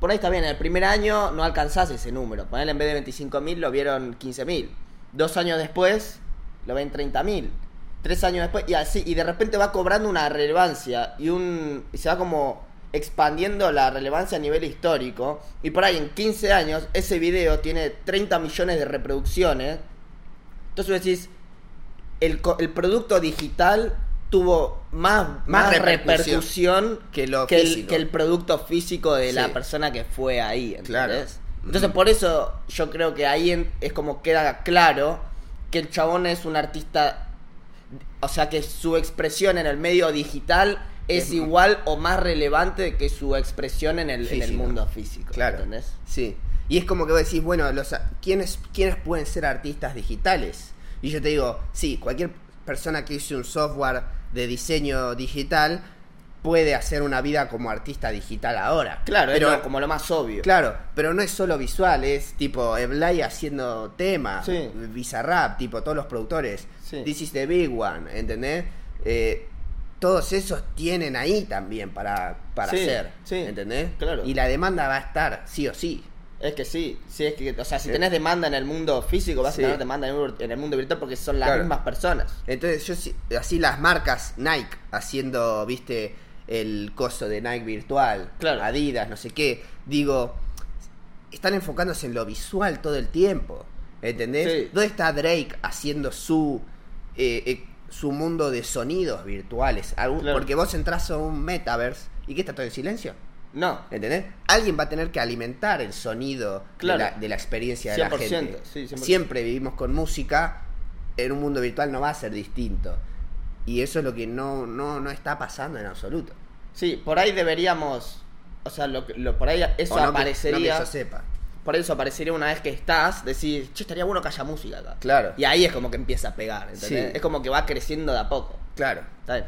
[SPEAKER 1] por ahí está bien, el primer año no alcanzás ese número. Ponele en vez de 25.000 lo vieron 15.000. Dos años después lo ven 30.000. Tres años después y así. Y de repente va cobrando una relevancia y, un, y se va como expandiendo la relevancia a nivel histórico. Y por ahí en 15 años ese video tiene 30 millones de reproducciones. Entonces decís, el, el producto digital tuvo más, más,
[SPEAKER 2] repercusión
[SPEAKER 1] repercusión
[SPEAKER 2] que lo
[SPEAKER 1] que el,
[SPEAKER 2] físico.
[SPEAKER 1] que el producto físico de la persona que fue ahí, ¿entendés?
[SPEAKER 2] Claro.
[SPEAKER 1] Entonces por eso yo creo que ahí en- es como queda claro que el chabón es un artista, o sea que su expresión en el medio digital es
[SPEAKER 2] Es-
[SPEAKER 1] igual o más relevante que su expresión en el, en el
[SPEAKER 2] Físico.
[SPEAKER 1] mundo físico,
[SPEAKER 2] Claro.
[SPEAKER 1] ¿entendés?
[SPEAKER 2] Sí. Y es como que vos decís, bueno, los, ¿quiénes, ¿quiénes pueden ser artistas digitales? Y yo te digo, sí, cualquier persona que use un software de diseño digital puede hacer una vida como artista digital ahora.
[SPEAKER 1] Claro,
[SPEAKER 2] pero
[SPEAKER 1] es lo- como lo más obvio.
[SPEAKER 2] Claro, pero no es solo visual, es tipo Eblay haciendo temas,
[SPEAKER 1] Sí.
[SPEAKER 2] Bizarrap, tipo todos los productores.
[SPEAKER 1] Sí.
[SPEAKER 2] This is the big one, ¿entendés? Eh, todos esos tienen ahí también para, para
[SPEAKER 1] Sí,
[SPEAKER 2] hacer,
[SPEAKER 1] sí,
[SPEAKER 2] ¿entendés?
[SPEAKER 1] claro.
[SPEAKER 2] Y la demanda va a estar, sí o sí.
[SPEAKER 1] Es que sí, sí, es que, o sea, si tenés demanda en el mundo físico, vas
[SPEAKER 2] Sí.
[SPEAKER 1] a tener demanda en el, mundo virtual porque son las
[SPEAKER 2] Claro.
[SPEAKER 1] mismas personas.
[SPEAKER 2] Entonces, yo sí- así las marcas Nike haciendo, viste, el coso de Nike virtual,
[SPEAKER 1] Claro.
[SPEAKER 2] Adidas, no sé qué, digo, están enfocándose en lo visual todo el tiempo, ¿entendés?
[SPEAKER 1] Sí.
[SPEAKER 2] ¿Dónde está Drake haciendo su eh, eh, su mundo de sonidos virtuales? Algún-
[SPEAKER 1] Claro.
[SPEAKER 2] Porque vos entras a un metaverse y que está todo en silencio.
[SPEAKER 1] No,
[SPEAKER 2] ¿Entendés? Alguien va a tener que alimentar el sonido
[SPEAKER 1] Claro.
[SPEAKER 2] de, la, de la experiencia de la
[SPEAKER 1] 100%,
[SPEAKER 2] gente.
[SPEAKER 1] sí, 100%.
[SPEAKER 2] Siempre vivimos con música, en un mundo virtual no va a ser distinto. Y eso es lo que no, no, no está pasando en absoluto.
[SPEAKER 1] sí, por ahí deberíamos, o sea, lo, que- lo- por ahí eso
[SPEAKER 2] O no que-
[SPEAKER 1] aparecería,
[SPEAKER 2] no que yo sepa.
[SPEAKER 1] por eso aparecería una vez que estás, decir, che, estaría bueno que haya música acá.
[SPEAKER 2] Claro.
[SPEAKER 1] Y ahí es como que empieza a pegar, ¿entendés?
[SPEAKER 2] Sí.
[SPEAKER 1] Es como que va creciendo de a poco.
[SPEAKER 2] Claro.
[SPEAKER 1] ¿Está bien?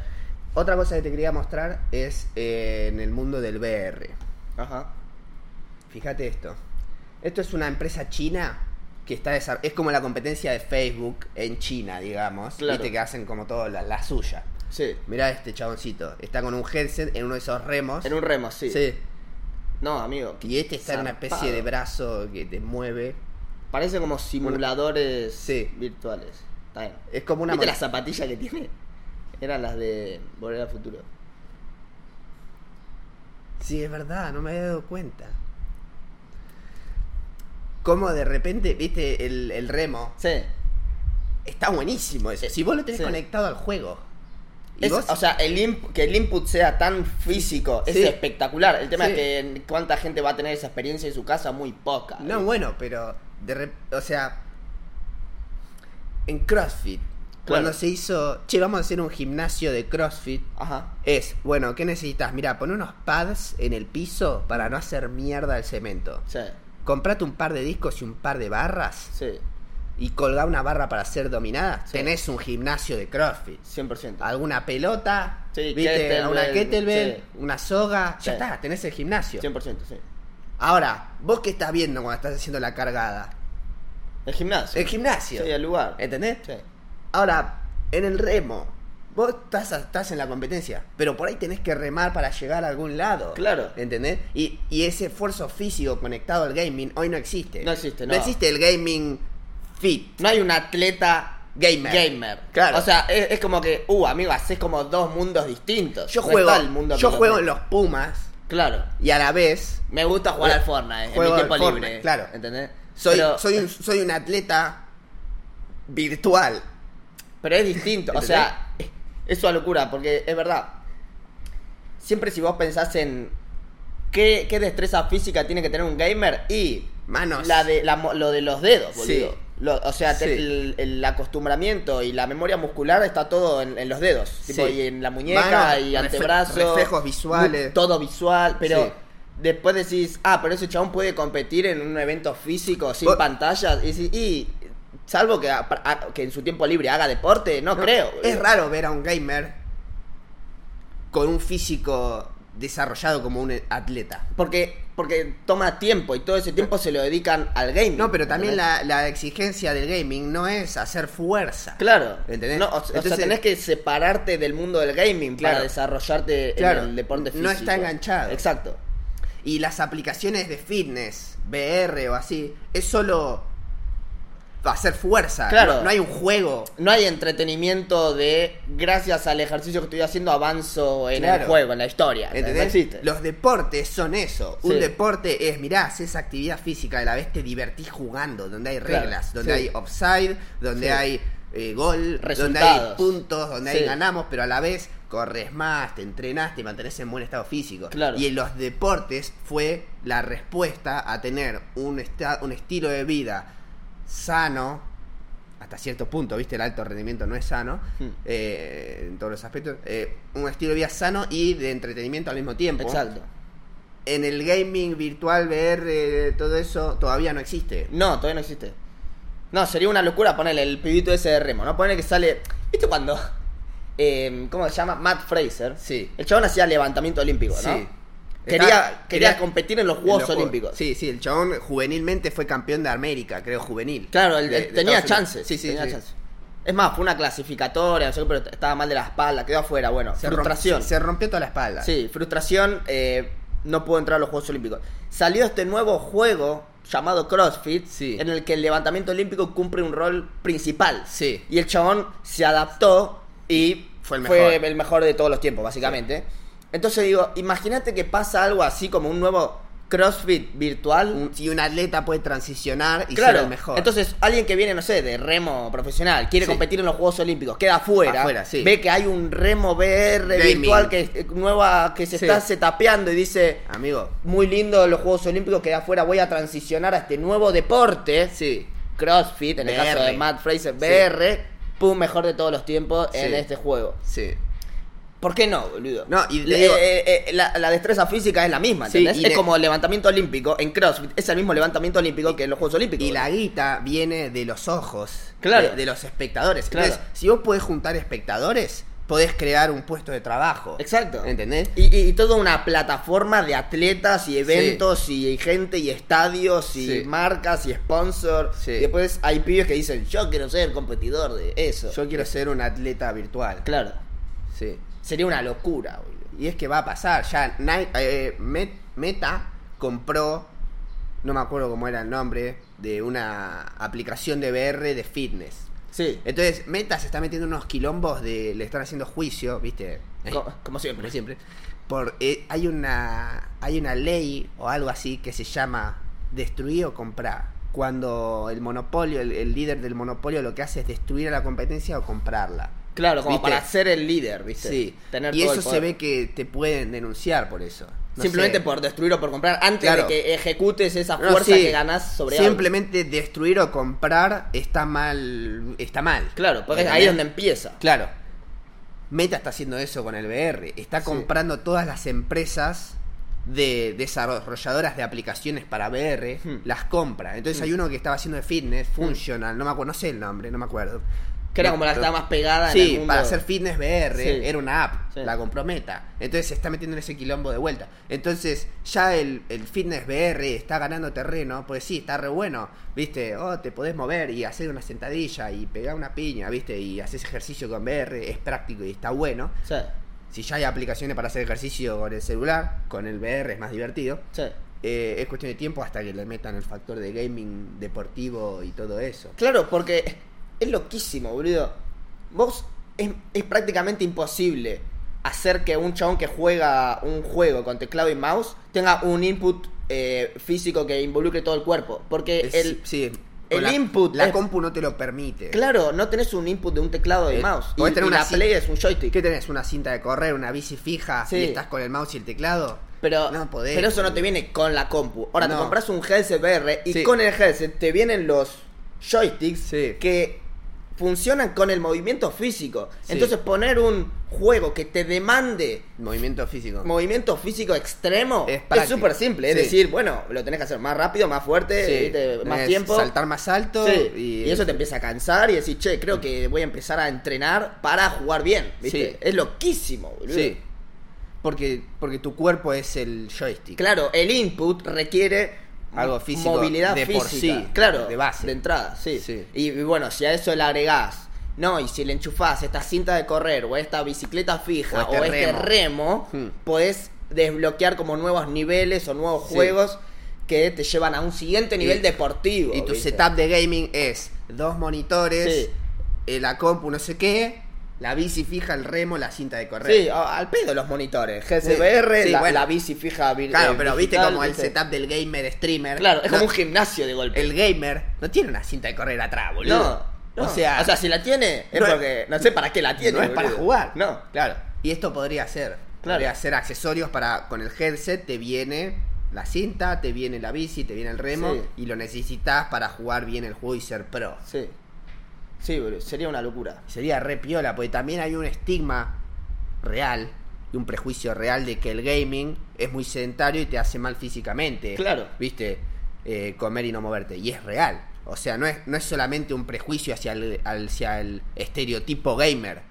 [SPEAKER 2] Otra cosa que te quería mostrar es eh, en el mundo del VR.
[SPEAKER 1] Ajá.
[SPEAKER 2] Fíjate esto. Esto es una empresa china que está es como la competencia de Facebook en China, digamos.
[SPEAKER 1] Claro.
[SPEAKER 2] Viste que hacen como todo la, la suya.
[SPEAKER 1] Sí.
[SPEAKER 2] Mirá este chaboncito. Está con un headset en uno de esos remos.
[SPEAKER 1] En un remo, sí.
[SPEAKER 2] Sí.
[SPEAKER 1] No, amigo.
[SPEAKER 2] Y este está en una
[SPEAKER 1] zarpado.
[SPEAKER 2] especie de brazo que te mueve.
[SPEAKER 1] Parece como simuladores
[SPEAKER 2] Sí.
[SPEAKER 1] virtuales. Está bien.
[SPEAKER 2] Es como una
[SPEAKER 1] ¿Viste las zapatillas que tiene? Eran las de Volver al Futuro.
[SPEAKER 2] Sí, es verdad, no me había dado cuenta. Como de repente, viste, el, el remo.
[SPEAKER 1] Sí.
[SPEAKER 2] Está buenísimo eso. Si vos lo tenés
[SPEAKER 1] Sí.
[SPEAKER 2] conectado al juego. Y
[SPEAKER 1] Es-
[SPEAKER 2] vos,
[SPEAKER 1] O sea, el que el input sea tan físico es
[SPEAKER 2] Sí.
[SPEAKER 1] espectacular. El tema es que cuánta gente va a tener esa experiencia en su casa, muy poca.
[SPEAKER 2] No, bueno, pero de o sea, en CrossFit,
[SPEAKER 1] Claro.
[SPEAKER 2] cuando se hizo, che, vamos a hacer un gimnasio de CrossFit,
[SPEAKER 1] Ajá.
[SPEAKER 2] es, bueno, ¿qué necesitas? Mira, pon unos pads en el piso para no hacer mierda el cemento.
[SPEAKER 1] Sí.
[SPEAKER 2] Comprate un par de discos y un par de barras
[SPEAKER 1] Sí.
[SPEAKER 2] y colgá una barra para ser dominada.
[SPEAKER 1] Sí.
[SPEAKER 2] Tenés un gimnasio de CrossFit.
[SPEAKER 1] 100%.
[SPEAKER 2] Alguna pelota,
[SPEAKER 1] Sí,
[SPEAKER 2] ¿viste? una kettlebell,
[SPEAKER 1] sí.
[SPEAKER 2] una soga, ya está, tenés el gimnasio.
[SPEAKER 1] 100%, sí.
[SPEAKER 2] Ahora, vos qué estás viendo cuando estás haciendo la cargada?
[SPEAKER 1] El gimnasio.
[SPEAKER 2] El gimnasio.
[SPEAKER 1] Sí, el lugar.
[SPEAKER 2] ¿Entendés?
[SPEAKER 1] Sí.
[SPEAKER 2] Ahora, en el remo, vos estás, estás en la competencia, pero por ahí tenés que remar para llegar a algún lado.
[SPEAKER 1] Claro.
[SPEAKER 2] ¿Entendés? Y, y ese esfuerzo físico conectado al gaming hoy no existe.
[SPEAKER 1] No existe, no.
[SPEAKER 2] No existe el gaming fit.
[SPEAKER 1] No hay un atleta
[SPEAKER 2] Gamer.
[SPEAKER 1] gamer.
[SPEAKER 2] Claro.
[SPEAKER 1] O sea, es, es como que, uh, amigo, haces como dos mundos distintos.
[SPEAKER 2] Yo
[SPEAKER 1] No
[SPEAKER 2] juego,
[SPEAKER 1] el mundo
[SPEAKER 2] yo juego en los Pumas
[SPEAKER 1] Claro.
[SPEAKER 2] y a la vez
[SPEAKER 1] Me gusta jugar al Fortnite en mi
[SPEAKER 2] juego
[SPEAKER 1] tiempo
[SPEAKER 2] Fortnite,
[SPEAKER 1] libre.
[SPEAKER 2] claro.
[SPEAKER 1] ¿Entendés?
[SPEAKER 2] soy,
[SPEAKER 1] pero,
[SPEAKER 2] soy, un, soy un atleta virtual.
[SPEAKER 1] Pero es distinto. o sea, es una locura, porque es verdad. Siempre si vos pensás en ¿qué, qué destreza física tiene que tener un gamer? Y
[SPEAKER 2] Manos.
[SPEAKER 1] la de, la lo de los dedos, boludo.
[SPEAKER 2] Sí.
[SPEAKER 1] Lo- o sea, te- el, el acostumbramiento y la memoria muscular está todo en, en los dedos. Tipo,
[SPEAKER 2] Sí.
[SPEAKER 1] y en la muñeca y antebrazo.
[SPEAKER 2] reflejos visuales.
[SPEAKER 1] Todo visual, pero...
[SPEAKER 2] Sí.
[SPEAKER 1] Después decís, ah, pero ese chabón puede competir en un evento físico sin pantallas. Y salvo que, a- a- que en su tiempo libre haga deporte, no,
[SPEAKER 2] No,
[SPEAKER 1] creo.
[SPEAKER 2] Es raro ver a un gamer con un físico desarrollado como un atleta.
[SPEAKER 1] Porque, porque toma tiempo y todo ese tiempo se lo dedican al gaming.
[SPEAKER 2] No, pero también la, la exigencia del gaming no es hacer fuerza.
[SPEAKER 1] Claro.
[SPEAKER 2] ¿Entendés?
[SPEAKER 1] No, o, o sea,
[SPEAKER 2] Entonces-
[SPEAKER 1] tenés que separarte del mundo del gaming para desarrollarte
[SPEAKER 2] Claro.
[SPEAKER 1] en el deporte físico.
[SPEAKER 2] No está enganchado.
[SPEAKER 1] Exacto.
[SPEAKER 2] Y las aplicaciones de fitness, VR o así, es solo hacer fuerza.
[SPEAKER 1] Claro.
[SPEAKER 2] No, no hay un juego.
[SPEAKER 1] No hay entretenimiento de gracias al ejercicio que estoy haciendo avanzo en
[SPEAKER 2] Claro.
[SPEAKER 1] el juego, en la historia.
[SPEAKER 2] ¿Entendés?
[SPEAKER 1] No.
[SPEAKER 2] Los deportes son eso. Un deporte es, mirá, haces actividad física, a la vez te divertís jugando, donde hay
[SPEAKER 1] Claro,
[SPEAKER 2] reglas, donde
[SPEAKER 1] sí.
[SPEAKER 2] hay offside, donde
[SPEAKER 1] Sí.
[SPEAKER 2] hay eh, gol, donde hay puntos, donde hay ganamos, pero a la vez corres más, te entrenás, te mantenés en buen estado físico.
[SPEAKER 1] Claro.
[SPEAKER 2] Y en los deportes fue la respuesta a tener un, esta- un estilo de vida sano, hasta cierto punto, viste, el alto rendimiento no es sano,
[SPEAKER 1] Hmm.
[SPEAKER 2] eh, en todos los aspectos, eh, un estilo de vida sano y de entretenimiento al mismo tiempo.
[SPEAKER 1] Exacto.
[SPEAKER 2] En el gaming virtual, VR, todo eso, todavía no existe.
[SPEAKER 1] No, todavía no existe. No, sería una locura ponerle el pibito ese de remo, ¿no? Ponerle que sale. ¿Viste cuando? <laughs> eh, ¿Cómo se llama? Matt Fraser.
[SPEAKER 2] Sí.
[SPEAKER 1] El chabón hacía levantamiento olímpico, ¿no?
[SPEAKER 2] Sí.
[SPEAKER 1] Quería, quería
[SPEAKER 2] quería-
[SPEAKER 1] competir en los
[SPEAKER 2] En
[SPEAKER 1] Juegos
[SPEAKER 2] los juegos-
[SPEAKER 1] Olímpicos.
[SPEAKER 2] Sí, sí, el chabón juvenilmente fue campeón de América, creo, juvenil.
[SPEAKER 1] Claro,
[SPEAKER 2] De- de
[SPEAKER 1] tenía chances.
[SPEAKER 2] Sí, sí,
[SPEAKER 1] tenía
[SPEAKER 2] sí.
[SPEAKER 1] chances. Es más, fue una clasificatoria, no sé qué, pero estaba mal de la espalda, quedó afuera. Bueno,
[SPEAKER 2] Se romp-
[SPEAKER 1] frustración.
[SPEAKER 2] se rompió toda la espalda.
[SPEAKER 1] Sí, frustración, eh, no pudo entrar a los Juegos Olímpicos. Salió este nuevo juego llamado CrossFit,
[SPEAKER 2] Sí.
[SPEAKER 1] en el que el levantamiento olímpico cumple un rol principal.
[SPEAKER 2] Sí.
[SPEAKER 1] Y el chabón se adaptó y
[SPEAKER 2] Fue el
[SPEAKER 1] fue
[SPEAKER 2] mejor.
[SPEAKER 1] el mejor de todos los tiempos, básicamente. Entonces digo, imagínate que pasa algo así como un nuevo CrossFit virtual.
[SPEAKER 2] Un- si un atleta puede transicionar y
[SPEAKER 1] Claro,
[SPEAKER 2] ser el mejor.
[SPEAKER 1] entonces alguien que viene, no sé, de remo profesional, quiere
[SPEAKER 2] Sí.
[SPEAKER 1] competir en los Juegos Olímpicos, queda afuera,
[SPEAKER 2] Afuera, sí.
[SPEAKER 1] ve que hay un remo VR
[SPEAKER 2] Gaming.
[SPEAKER 1] virtual que nueva que se
[SPEAKER 2] Sí.
[SPEAKER 1] está setapeando y dice,
[SPEAKER 2] Amigo,
[SPEAKER 1] muy lindo los Juegos Olímpicos, queda afuera, voy a transicionar a este nuevo deporte,
[SPEAKER 2] sí.
[SPEAKER 1] CrossFit, en el caso de Matt Fraser. VR, pum, mejor de todos los tiempos en este juego.
[SPEAKER 2] Sí.
[SPEAKER 1] ¿Por qué no, boludo?
[SPEAKER 2] No, y te digo-
[SPEAKER 1] eh, eh, la, la destreza física es la misma,
[SPEAKER 2] Sí,
[SPEAKER 1] ¿entendés?
[SPEAKER 2] y
[SPEAKER 1] es
[SPEAKER 2] le-
[SPEAKER 1] como el levantamiento olímpico en CrossFit, es el mismo levantamiento olímpico que en los Juegos Olímpicos.
[SPEAKER 2] Y la
[SPEAKER 1] boludo.
[SPEAKER 2] guita viene de los ojos.
[SPEAKER 1] Claro.
[SPEAKER 2] De, de los espectadores.
[SPEAKER 1] Claro.
[SPEAKER 2] Entonces, si vos podés juntar espectadores, podés crear un puesto de trabajo.
[SPEAKER 1] Exacto.
[SPEAKER 2] ¿Entendés?
[SPEAKER 1] Y, y- y toda una plataforma de atletas y eventos y, gente y estadios y
[SPEAKER 2] Sí.
[SPEAKER 1] marcas y sponsors.
[SPEAKER 2] Sí.
[SPEAKER 1] Y después hay pibes que dicen, yo quiero ser competidor de eso.
[SPEAKER 2] Yo quiero ser un atleta virtual.
[SPEAKER 1] Claro.
[SPEAKER 2] Sí.
[SPEAKER 1] Sería una locura, boludo.
[SPEAKER 2] Y es que va a pasar. Ya Nike- eh, Met- Meta compró, no me acuerdo cómo era el nombre, de una aplicación de VR de fitness.
[SPEAKER 1] Sí.
[SPEAKER 2] Entonces, Meta se está metiendo en unos quilombos de. Le están haciendo juicio, ¿viste?
[SPEAKER 1] Co- como siempre.
[SPEAKER 2] Como siempre. Por, eh, hay una hay una ley o algo así que se llama destruir o comprar. Cuando el monopolio, el, el líder del monopolio lo que hace es destruir a la competencia o comprarla.
[SPEAKER 1] Claro, como
[SPEAKER 2] ¿Viste?
[SPEAKER 1] para ser el líder, ¿viste?
[SPEAKER 2] Sí.
[SPEAKER 1] Tener
[SPEAKER 2] y
[SPEAKER 1] todo
[SPEAKER 2] eso
[SPEAKER 1] el
[SPEAKER 2] se ve que te pueden denunciar por eso. No
[SPEAKER 1] Simplemente
[SPEAKER 2] sé.
[SPEAKER 1] por destruir o por comprar antes
[SPEAKER 2] Claro.
[SPEAKER 1] de que ejecutes esa
[SPEAKER 2] No,
[SPEAKER 1] fuerza
[SPEAKER 2] sí.
[SPEAKER 1] que ganás sobre algo.
[SPEAKER 2] Simplemente destruir o comprar está mal. Está mal.
[SPEAKER 1] Claro, porque es ahí donde empieza.
[SPEAKER 2] Claro. Meta está haciendo eso con el VR. Está
[SPEAKER 1] Sí.
[SPEAKER 2] comprando todas las empresas de desarrolladoras de aplicaciones para VR,
[SPEAKER 1] Hmm.
[SPEAKER 2] las compra. Entonces
[SPEAKER 1] Hmm.
[SPEAKER 2] hay uno que estaba haciendo de fitness, Functional, no me acuerdo, no sé el nombre, no me acuerdo.
[SPEAKER 1] Que era como la que estaba más pegada en el
[SPEAKER 2] Sí,
[SPEAKER 1] mundo.
[SPEAKER 2] para hacer fitness VR
[SPEAKER 1] Sí.
[SPEAKER 2] era una app,
[SPEAKER 1] Sí.
[SPEAKER 2] la compró Meta. Entonces se está metiendo en ese quilombo de vuelta. Entonces ya el, el fitness VR está ganando terreno, pues sí, está re bueno, viste, oh, te podés mover y hacer una sentadilla y pegar una piña, viste, y haces ejercicio con VR, es práctico y está bueno.
[SPEAKER 1] Sí,
[SPEAKER 2] Si ya hay aplicaciones para hacer ejercicio con el celular, con el VR es más divertido.
[SPEAKER 1] sí.
[SPEAKER 2] Eh, es cuestión de tiempo hasta que le metan el factor de gaming deportivo y todo eso.
[SPEAKER 1] Claro, porque es loquísimo, boludo. Vos es, es prácticamente imposible hacer que un chabón que juega un juego con teclado y mouse tenga un input eh, físico que involucre todo el cuerpo. Porque
[SPEAKER 2] Es-
[SPEAKER 1] el,
[SPEAKER 2] sí,
[SPEAKER 1] el
[SPEAKER 2] la-
[SPEAKER 1] input
[SPEAKER 2] La
[SPEAKER 1] es-
[SPEAKER 2] compu no te lo permite.
[SPEAKER 1] Claro, no tenés un input de un teclado y
[SPEAKER 2] Eh,
[SPEAKER 1] mouse. Y,
[SPEAKER 2] tener
[SPEAKER 1] y
[SPEAKER 2] una
[SPEAKER 1] la play es un joystick.
[SPEAKER 2] ¿Qué tenés? ¿Una cinta de correr, una bici fija
[SPEAKER 1] Sí.
[SPEAKER 2] y estás con el mouse y el teclado?
[SPEAKER 1] Pero,
[SPEAKER 2] No podés,
[SPEAKER 1] pero eso no te viene con la compu. Ahora te compras un headset VR y
[SPEAKER 2] Sí.
[SPEAKER 1] con el headset te vienen los joysticks
[SPEAKER 2] Sí.
[SPEAKER 1] que funcionan con el movimiento físico.
[SPEAKER 2] Sí.
[SPEAKER 1] Entonces poner un juego que te demande
[SPEAKER 2] Movimiento físico.
[SPEAKER 1] movimiento físico extremo
[SPEAKER 2] Es
[SPEAKER 1] súper simple. Es
[SPEAKER 2] Sí.
[SPEAKER 1] decir, bueno, lo tenés que hacer más rápido, más fuerte, más
[SPEAKER 2] tenés
[SPEAKER 1] tiempo.
[SPEAKER 2] Saltar más alto. Y,
[SPEAKER 1] y, eso te empieza a cansar y decir, che, creo que voy a empezar a entrenar para jugar bien. ¿viste? Es loquísimo, boludo.
[SPEAKER 2] Sí. Porque, porque tu cuerpo es el joystick.
[SPEAKER 1] Claro, el input requiere
[SPEAKER 2] Algo físico
[SPEAKER 1] movilidad
[SPEAKER 2] de por sí,
[SPEAKER 1] claro,
[SPEAKER 2] de base.
[SPEAKER 1] de entrada, sí.
[SPEAKER 2] Sí.
[SPEAKER 1] Y, y bueno, si a eso le agregás, no, y si le enchufás esta cinta de correr o esta bicicleta fija
[SPEAKER 2] O
[SPEAKER 1] o
[SPEAKER 2] este
[SPEAKER 1] este,
[SPEAKER 2] remo.
[SPEAKER 1] remo,
[SPEAKER 2] Hmm.
[SPEAKER 1] podés desbloquear como nuevos niveles o nuevos
[SPEAKER 2] Sí.
[SPEAKER 1] juegos que te llevan a un siguiente nivel
[SPEAKER 2] Y-
[SPEAKER 1] deportivo.
[SPEAKER 2] Y tu
[SPEAKER 1] ¿viste?
[SPEAKER 2] setup de gaming es dos monitores,
[SPEAKER 1] Sí.
[SPEAKER 2] eh, la compu no sé qué, la bici fija, el remo, la cinta de correr.
[SPEAKER 1] Sí, al pedo los monitores. GSVR,
[SPEAKER 2] Sí,
[SPEAKER 1] la,
[SPEAKER 2] bueno.
[SPEAKER 1] la bici fija. vir-
[SPEAKER 2] Claro, pero viste como el
[SPEAKER 1] ¿viste?
[SPEAKER 2] setup del gamer streamer.
[SPEAKER 1] Claro, es
[SPEAKER 2] No,
[SPEAKER 1] como un gimnasio de golpe.
[SPEAKER 2] El gamer no tiene una cinta de correr atrás, boludo.
[SPEAKER 1] No, no.
[SPEAKER 2] O sea,
[SPEAKER 1] o sea, si la tiene, es
[SPEAKER 2] no es-
[SPEAKER 1] porque no sé para qué la tiene.
[SPEAKER 2] no es para jugar.
[SPEAKER 1] No.
[SPEAKER 2] Claro. Y esto podría ser.
[SPEAKER 1] Claro.
[SPEAKER 2] Podría ser accesorios para. Con el headset te viene la cinta, te viene la bici, te viene el remo.
[SPEAKER 1] Sí.
[SPEAKER 2] Y lo necesitas para jugar bien el juego y ser pro.
[SPEAKER 1] Sí. Sí, sería una locura.
[SPEAKER 2] Sería re piola, porque también hay un estigma real y un prejuicio real de que el gaming es muy sedentario y te hace mal físicamente.
[SPEAKER 1] Claro.
[SPEAKER 2] ¿Viste? Eh, comer y no moverte. Y es real. O sea, no es, no es solamente un prejuicio hacia el, hacia el estereotipo gamer.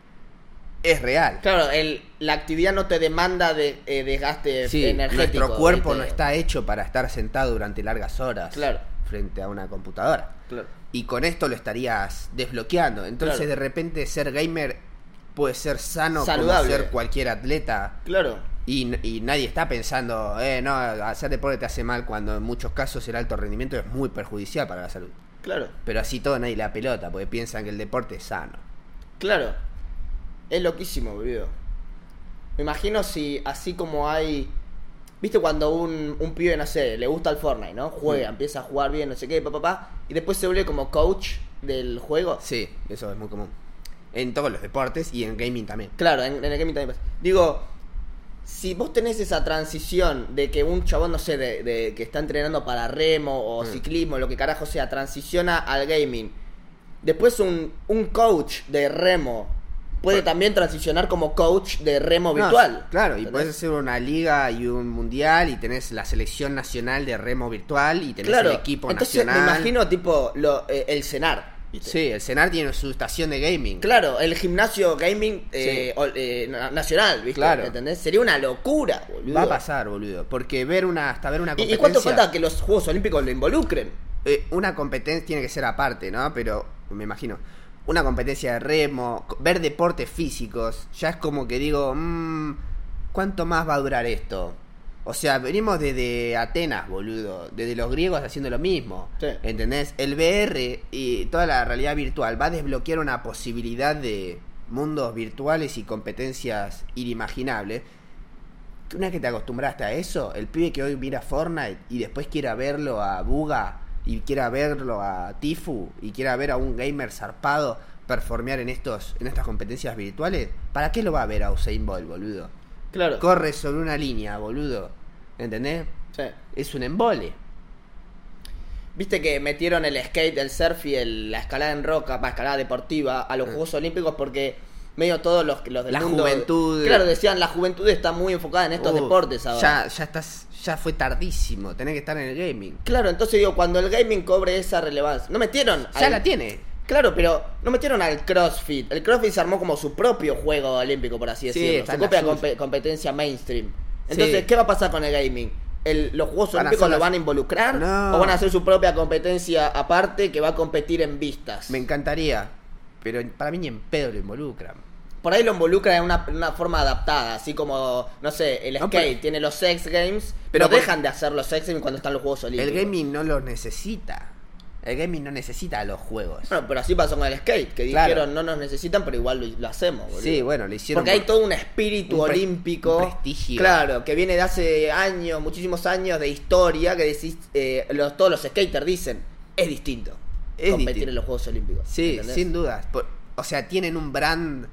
[SPEAKER 2] Es real.
[SPEAKER 1] Claro, el, la actividad no te demanda de eh, desgaste
[SPEAKER 2] Sí,
[SPEAKER 1] energético.
[SPEAKER 2] nuestro cuerpo
[SPEAKER 1] ¿viste?
[SPEAKER 2] no está hecho para estar sentado durante largas horas
[SPEAKER 1] Claro.
[SPEAKER 2] frente a una computadora.
[SPEAKER 1] Claro.
[SPEAKER 2] Y con esto lo estarías desbloqueando. Entonces,
[SPEAKER 1] Claro.
[SPEAKER 2] de repente, ser gamer puede ser sano
[SPEAKER 1] Saludable.
[SPEAKER 2] como ser cualquier atleta.
[SPEAKER 1] Claro.
[SPEAKER 2] Y, y nadie está pensando, eh, no, hacer deporte te hace mal cuando en muchos casos el alto rendimiento es muy perjudicial para la salud.
[SPEAKER 1] Claro.
[SPEAKER 2] Pero así todo nadie le da pelota, porque piensan que el deporte es sano.
[SPEAKER 1] Claro. Es loquísimo, boludo. Me imagino si así como hay. ¿Viste cuando un, un pibe, no sé, le gusta el Fortnite, ¿no? Juega,
[SPEAKER 2] Mm.
[SPEAKER 1] empieza a jugar bien, no sé qué, papá, papá, y después se vuelve como coach del juego?
[SPEAKER 2] Sí, eso es muy común. En todos los deportes y en gaming también.
[SPEAKER 1] Claro, en, en el gaming también pasa. Digo, si vos tenés esa transición de que un chabón, no sé, de, de- que está entrenando para remo o
[SPEAKER 2] Mm.
[SPEAKER 1] ciclismo, lo que carajo sea, transiciona al gaming. Después un, un coach de remo puede también transicionar como coach de remo
[SPEAKER 2] No,
[SPEAKER 1] virtual.
[SPEAKER 2] claro, y puedes hacer una liga y un mundial y tenés la selección nacional de remo virtual y tenés
[SPEAKER 1] Claro,
[SPEAKER 2] el equipo
[SPEAKER 1] entonces
[SPEAKER 2] nacional.
[SPEAKER 1] me imagino tipo lo, eh, el cenar.
[SPEAKER 2] Sí, el Cenar tiene su estación de gaming.
[SPEAKER 1] Claro, el gimnasio gaming eh,
[SPEAKER 2] Sí.
[SPEAKER 1] o- eh, na- nacional, ¿viste?
[SPEAKER 2] Claro.
[SPEAKER 1] ¿Entendés? Sería una locura, boludo.
[SPEAKER 2] Va a pasar, boludo. Porque ver una, hasta ver una
[SPEAKER 1] ¿Y,
[SPEAKER 2] competencia.
[SPEAKER 1] y cuánto falta que los Juegos Olímpicos lo involucren?
[SPEAKER 2] Eh, una competencia tiene que ser aparte, ¿no? Pero me imagino. Una competencia de remo, ver deportes físicos, ya es como que digo, mmm, ¿cuánto más va a durar esto? O sea, venimos desde Atenas, boludo, desde los griegos haciendo lo mismo.
[SPEAKER 1] Sí.
[SPEAKER 2] ¿Entendés? El VR y toda la realidad virtual va a desbloquear una posibilidad de mundos virtuales y competencias inimaginables. Una vez que te acostumbraste a eso, el pibe que hoy mira Fortnite y después quiera verlo a Buga y quiera verlo a Tifu y quiera ver a un gamer zarpado performear en estos en estas competencias virtuales, ¿para qué lo va a ver a Usain Bolt, boludo?
[SPEAKER 1] Claro.
[SPEAKER 2] Corre sobre una línea, boludo. ¿Entendés?
[SPEAKER 1] Sí.
[SPEAKER 2] Es un embole.
[SPEAKER 1] Viste que metieron el skate, el surf y el- la escalada en roca, para escalada deportiva, a los Juegos Olímpicos porque medio todos los, los del
[SPEAKER 2] Mm. La
[SPEAKER 1] mundo...
[SPEAKER 2] juventud.
[SPEAKER 1] Claro, decían, la juventud está muy enfocada en estos
[SPEAKER 2] Uh,
[SPEAKER 1] deportes ahora.
[SPEAKER 2] Ya, ya estás, ya fue tardísimo. Tenés que estar en el gaming.
[SPEAKER 1] Claro, entonces digo, cuando el gaming cobre esa relevancia... No metieron...
[SPEAKER 2] Ya
[SPEAKER 1] al-
[SPEAKER 2] la tiene.
[SPEAKER 1] Claro, pero no metieron al CrossFit. El CrossFit se armó como su propio juego olímpico, por así
[SPEAKER 2] Sí,
[SPEAKER 1] decirlo. su propia competencia mainstream. Entonces,
[SPEAKER 2] Sí.
[SPEAKER 1] ¿qué va a pasar con el gaming? El- ¿Los Juegos Olímpicos lo van a involucrar?
[SPEAKER 2] No.
[SPEAKER 1] ¿O van a hacer su propia competencia aparte que va a competir en vistas?
[SPEAKER 2] Me encantaría. Pero para mí ni en pedo lo involucran.
[SPEAKER 1] Por ahí lo involucran en una, en una forma adaptada, así como, no sé, el
[SPEAKER 2] No,
[SPEAKER 1] skate
[SPEAKER 2] pero-
[SPEAKER 1] tiene los X Games,
[SPEAKER 2] Pero por-
[SPEAKER 1] dejan de hacer los X Games cuando están los Juegos Olímpicos.
[SPEAKER 2] El gaming no los necesita. El gaming no necesita los juegos.
[SPEAKER 1] Bueno, pero así pasó con el skate, que
[SPEAKER 2] Claro.
[SPEAKER 1] dijeron no nos necesitan, pero igual lo, lo hacemos, boludo.
[SPEAKER 2] Sí, bueno, lo hicieron.
[SPEAKER 1] Porque hay todo un espíritu
[SPEAKER 2] un
[SPEAKER 1] olímpico.
[SPEAKER 2] un prestigio.
[SPEAKER 1] Claro, que viene de hace años, muchísimos años de historia, que decís, eh, los, todos los skaters dicen, es distinto
[SPEAKER 2] Es
[SPEAKER 1] competir
[SPEAKER 2] distinto.
[SPEAKER 1] en los Juegos Olímpicos.
[SPEAKER 2] Sí,
[SPEAKER 1] ¿entendés?
[SPEAKER 2] sin dudas. Por- o sea, tienen un brand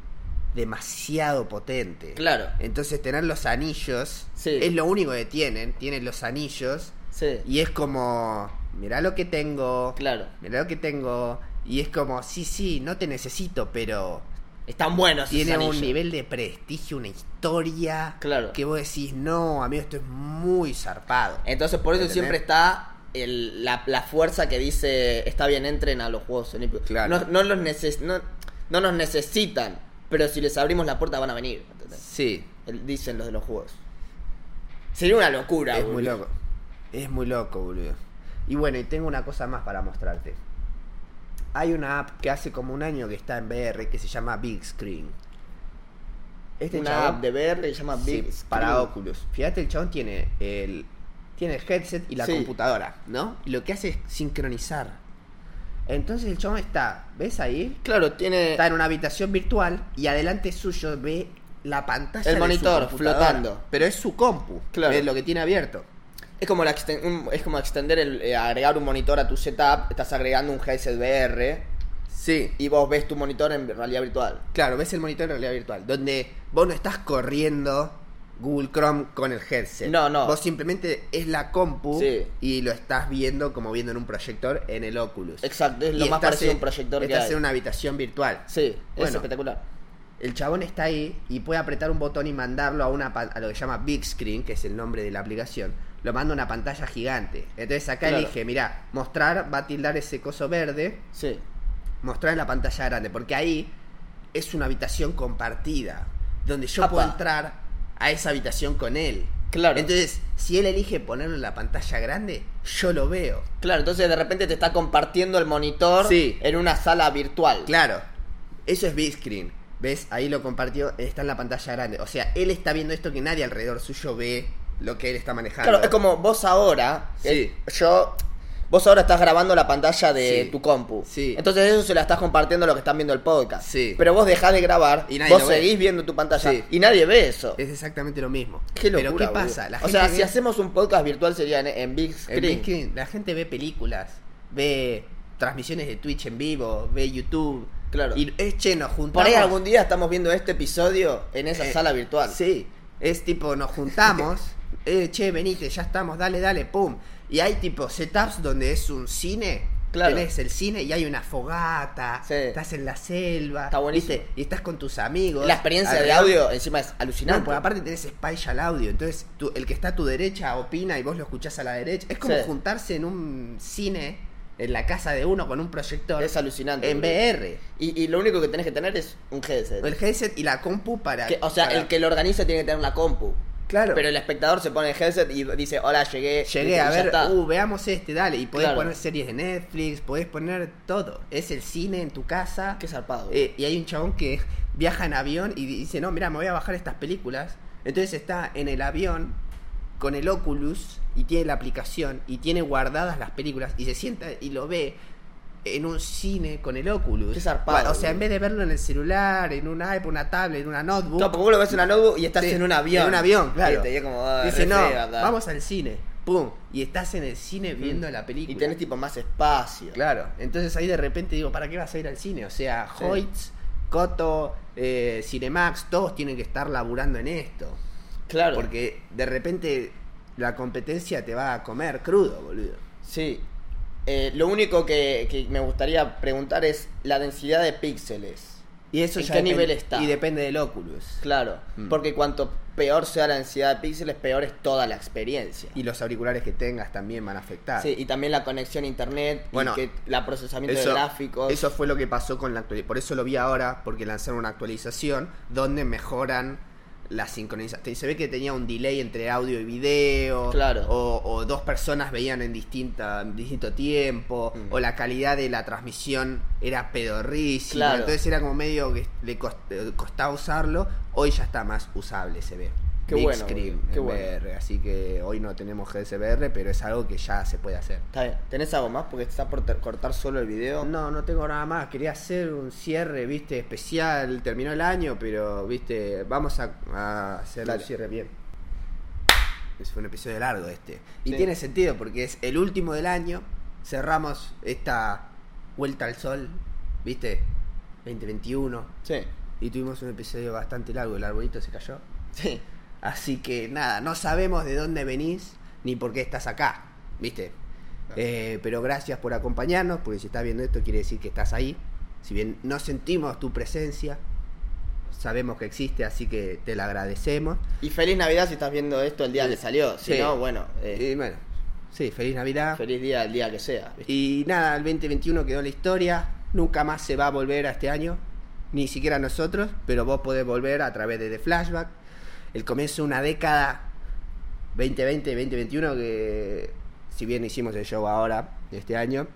[SPEAKER 2] demasiado potente.
[SPEAKER 1] Claro.
[SPEAKER 2] Entonces tener los anillos
[SPEAKER 1] Sí.
[SPEAKER 2] es lo único que tienen, tienen los anillos
[SPEAKER 1] Sí.
[SPEAKER 2] y es como, mirá lo que tengo,
[SPEAKER 1] Claro.
[SPEAKER 2] mirá lo que tengo y es como, sí, sí, no te necesito, pero
[SPEAKER 1] Están buenos.
[SPEAKER 2] tiene un nivel de prestigio, una historia
[SPEAKER 1] Claro.
[SPEAKER 2] que vos decís, no, amigo, esto es muy zarpado.
[SPEAKER 1] Entonces por eso
[SPEAKER 2] ¿Entendés?
[SPEAKER 1] siempre está el- la, la fuerza que dice, está bien, entren a los Juegos Olímpicos.
[SPEAKER 2] Claro.
[SPEAKER 1] No, no los neces- no, no nos necesitan, pero si les abrimos la puerta van a venir. ¿entendés?
[SPEAKER 2] Sí,
[SPEAKER 1] El- Dicen los de los Juegos. Sería una locura.
[SPEAKER 2] es
[SPEAKER 1] boludo.
[SPEAKER 2] muy loco. Es muy loco, boludo. Y bueno, y tengo una cosa más para mostrarte. Hay una app que hace como un año que está en VR que se llama Big Screen. Este
[SPEAKER 1] Una
[SPEAKER 2] chabón-
[SPEAKER 1] app de VR que se llama
[SPEAKER 2] Sí,
[SPEAKER 1] Big
[SPEAKER 2] para
[SPEAKER 1] Screen.
[SPEAKER 2] Oculus. Fíjate, el chabón tiene el, tiene el headset y la
[SPEAKER 1] Sí.
[SPEAKER 2] computadora, ¿no? Y lo que hace es sincronizar. Entonces el chabón está, ¿ves ahí?
[SPEAKER 1] Claro, tiene
[SPEAKER 2] Está en una habitación virtual y adelante suyo ve la pantalla
[SPEAKER 1] El
[SPEAKER 2] de
[SPEAKER 1] monitor flotando.
[SPEAKER 2] Pero es su compu,
[SPEAKER 1] Claro.
[SPEAKER 2] es lo que tiene abierto.
[SPEAKER 1] Es como, la exten- un- es como extender, el, eh, agregar un monitor a tu setup, estás agregando un VR
[SPEAKER 2] Sí.
[SPEAKER 1] y vos ves tu monitor en realidad virtual.
[SPEAKER 2] Claro, ves el monitor en realidad virtual, donde vos no estás corriendo Google Chrome con el headset.
[SPEAKER 1] No, no.
[SPEAKER 2] Vos simplemente es la compu
[SPEAKER 1] Sí.
[SPEAKER 2] y lo estás viendo como viendo en un proyector en el Oculus.
[SPEAKER 1] Exacto, es
[SPEAKER 2] Y
[SPEAKER 1] lo más
[SPEAKER 2] estás
[SPEAKER 1] parecido a un proyector que
[SPEAKER 2] Estás
[SPEAKER 1] hay.
[SPEAKER 2] en una habitación virtual.
[SPEAKER 1] Sí, es espectacular.
[SPEAKER 2] El chabón está ahí y puede apretar un botón y mandarlo a una a lo que se llama Big Screen, que es el nombre de la aplicación. Lo manda a una pantalla gigante. Entonces acá
[SPEAKER 1] Claro.
[SPEAKER 2] elige, mira, mostrar, va a tildar ese coso verde,
[SPEAKER 1] Sí.
[SPEAKER 2] mostrar en la pantalla grande, porque ahí es una habitación compartida, donde yo
[SPEAKER 1] Apa.
[SPEAKER 2] puedo entrar a esa habitación con él.
[SPEAKER 1] Claro.
[SPEAKER 2] Entonces, si él elige ponerlo en la pantalla grande, yo lo veo.
[SPEAKER 1] Claro, entonces de repente te está compartiendo el monitor
[SPEAKER 2] Sí.
[SPEAKER 1] en una sala virtual.
[SPEAKER 2] Claro, eso es Big Screen. ¿Ves? Ahí lo compartió, está en la pantalla grande. O sea, él está viendo esto que nadie alrededor suyo ve lo que él está manejando.
[SPEAKER 1] Claro, es como vos ahora,
[SPEAKER 2] Sí.
[SPEAKER 1] eh, yo, vos ahora estás grabando la pantalla de
[SPEAKER 2] Sí.
[SPEAKER 1] tu compu.
[SPEAKER 2] Sí.
[SPEAKER 1] Entonces eso se la estás compartiendo a los que están viendo el podcast.
[SPEAKER 2] Sí.
[SPEAKER 1] Pero vos dejás de grabar,
[SPEAKER 2] Y nadie
[SPEAKER 1] vos
[SPEAKER 2] ve.
[SPEAKER 1] seguís viendo tu pantalla
[SPEAKER 2] Sí.
[SPEAKER 1] y nadie ve eso.
[SPEAKER 2] Es exactamente lo mismo.
[SPEAKER 1] Qué locura,
[SPEAKER 2] Pero ¿qué
[SPEAKER 1] boludo.
[SPEAKER 2] pasa? La
[SPEAKER 1] o sea,
[SPEAKER 2] ve-
[SPEAKER 1] si hacemos un podcast virtual sería en, en Big
[SPEAKER 2] en
[SPEAKER 1] Screen.
[SPEAKER 2] Big Screen, la gente ve películas, ve transmisiones de Twitch en vivo, ve YouTube.
[SPEAKER 1] Claro.
[SPEAKER 2] Y es che, nos juntamos.
[SPEAKER 1] Por ahí algún día estamos viendo este episodio en esa
[SPEAKER 2] Eh,
[SPEAKER 1] sala virtual.
[SPEAKER 2] Sí, es tipo, nos juntamos, <laughs> eh, che, venite, ya estamos, dale, dale, pum. Y hay tipo setups donde es un cine.
[SPEAKER 1] Claro.
[SPEAKER 2] Tenés el cine y hay una fogata,
[SPEAKER 1] Sí.
[SPEAKER 2] estás en la selva,
[SPEAKER 1] Está
[SPEAKER 2] y estás con tus amigos.
[SPEAKER 1] La experiencia de audio encima es alucinante.
[SPEAKER 2] No, porque aparte tenés spatial audio, entonces tú- el que está a tu derecha opina y vos lo escuchás a la derecha. Es como
[SPEAKER 1] Sí.
[SPEAKER 2] juntarse en un cine, en la casa de uno con un proyector.
[SPEAKER 1] Es alucinante,
[SPEAKER 2] En. VR.
[SPEAKER 1] y, y lo único que tenés que tener es un headset.
[SPEAKER 2] El headset y la compu para...
[SPEAKER 1] Que- o sea,
[SPEAKER 2] para-
[SPEAKER 1] el que lo organiza tiene que tener la compu.
[SPEAKER 2] Claro.
[SPEAKER 1] Pero el espectador se pone el headset y dice, hola, llegué.
[SPEAKER 2] Llegué a ver, uh, veamos este, dale. Y podés
[SPEAKER 1] Claro.
[SPEAKER 2] poner series de Netflix, podés poner todo. Es el cine en tu casa.
[SPEAKER 1] Qué zarpado.
[SPEAKER 2] Eh, y hay un chabón que <laughs> viaja en avión y dice, no, mira, me voy a bajar estas películas. Entonces está en el avión con el Oculus y tiene la aplicación y tiene guardadas las películas y se sienta y lo ve en un cine con el Oculus.
[SPEAKER 1] Qué zarpado,
[SPEAKER 2] O sea, en vez de verlo en el celular, en un iPad, una tablet, en una notebook.
[SPEAKER 1] No, porque vos lo ves en una notebook y estás
[SPEAKER 2] Sí,
[SPEAKER 1] en un avión.
[SPEAKER 2] En un avión, claro.
[SPEAKER 1] Y te como, ah,
[SPEAKER 2] Dice, no,
[SPEAKER 1] feo acá".
[SPEAKER 2] vamos al cine. Pum. Y estás en el cine viendo la película.
[SPEAKER 1] Y tenés tipo más espacio.
[SPEAKER 2] Claro. Entonces ahí de repente digo, ¿para qué vas a ir al cine? O sea,
[SPEAKER 1] Sí.
[SPEAKER 2] Hoyts, Coto, eh, Cinemax, todos tienen que estar laburando en esto.
[SPEAKER 1] Claro.
[SPEAKER 2] Porque de repente la competencia te va a comer crudo, boludo.
[SPEAKER 1] Sí. Eh, lo único que, que me gustaría preguntar es la densidad de píxeles.
[SPEAKER 2] Y eso
[SPEAKER 1] ¿En
[SPEAKER 2] ya
[SPEAKER 1] qué nivel está?
[SPEAKER 2] Y depende del Oculus.
[SPEAKER 1] Claro.
[SPEAKER 2] Mm.
[SPEAKER 1] Porque cuanto peor sea la densidad de píxeles, peor es toda la experiencia.
[SPEAKER 2] Y los auriculares que tengas también van a afectar.
[SPEAKER 1] Sí, y también la conexión a internet,
[SPEAKER 2] Bueno,
[SPEAKER 1] y que la procesamiento de gráficos.
[SPEAKER 2] Eso fue lo que pasó con la actualización. Por eso lo vi ahora, porque lanzaron una actualización donde mejoran la sincronización. Se ve que tenía un delay entre audio y video.
[SPEAKER 1] Claro.
[SPEAKER 2] O, o dos personas veían en, distinta, en distinto tiempo.
[SPEAKER 1] Mm.
[SPEAKER 2] O la calidad de la transmisión era pedorrísima.
[SPEAKER 1] Claro.
[SPEAKER 2] Entonces era como medio que le eh, costaba usarlo. Hoy ya está más usable, se ve.
[SPEAKER 1] Qué
[SPEAKER 2] Big
[SPEAKER 1] bueno,
[SPEAKER 2] screen
[SPEAKER 1] boludo, qué
[SPEAKER 2] en
[SPEAKER 1] bueno.
[SPEAKER 2] VR, así que hoy no tenemos GSVR, pero es algo que ya se puede hacer.
[SPEAKER 1] Está bien. ¿Tenés algo más? Porque está por cortar solo el video.
[SPEAKER 2] No, no tengo nada más. Quería hacer un cierre, viste, especial. Terminó el año, pero, viste, vamos a, a hacer
[SPEAKER 1] Dale.
[SPEAKER 2] el cierre bien. Es un episodio largo este. Y
[SPEAKER 1] Sí.
[SPEAKER 2] tiene sentido porque es el último del año. Cerramos esta vuelta al sol, viste, 2021.
[SPEAKER 1] Sí.
[SPEAKER 2] y tuvimos un episodio bastante largo. El arbolito se cayó.
[SPEAKER 1] Sí.
[SPEAKER 2] Así que nada, no sabemos de dónde venís ni por qué estás acá, ¿viste? Eh, pero gracias por acompañarnos, porque si estás viendo esto quiere decir que estás ahí. Si bien no sentimos tu presencia, sabemos que existe, así que te la agradecemos.
[SPEAKER 1] Y feliz Navidad si estás viendo esto el día que salió. Si
[SPEAKER 2] Sí.
[SPEAKER 1] no, bueno, eh,
[SPEAKER 2] Y bueno, sí, feliz Navidad.
[SPEAKER 1] feliz día el día que sea. ¿viste?
[SPEAKER 2] Y nada, el 2021 quedó en la historia. Nunca más se va a volver a este año. Ni siquiera nosotros. Pero vos podés volver a través de The Flashback. El comienzo de una década 2020-2021 que si bien hicimos el show ahora, de este año,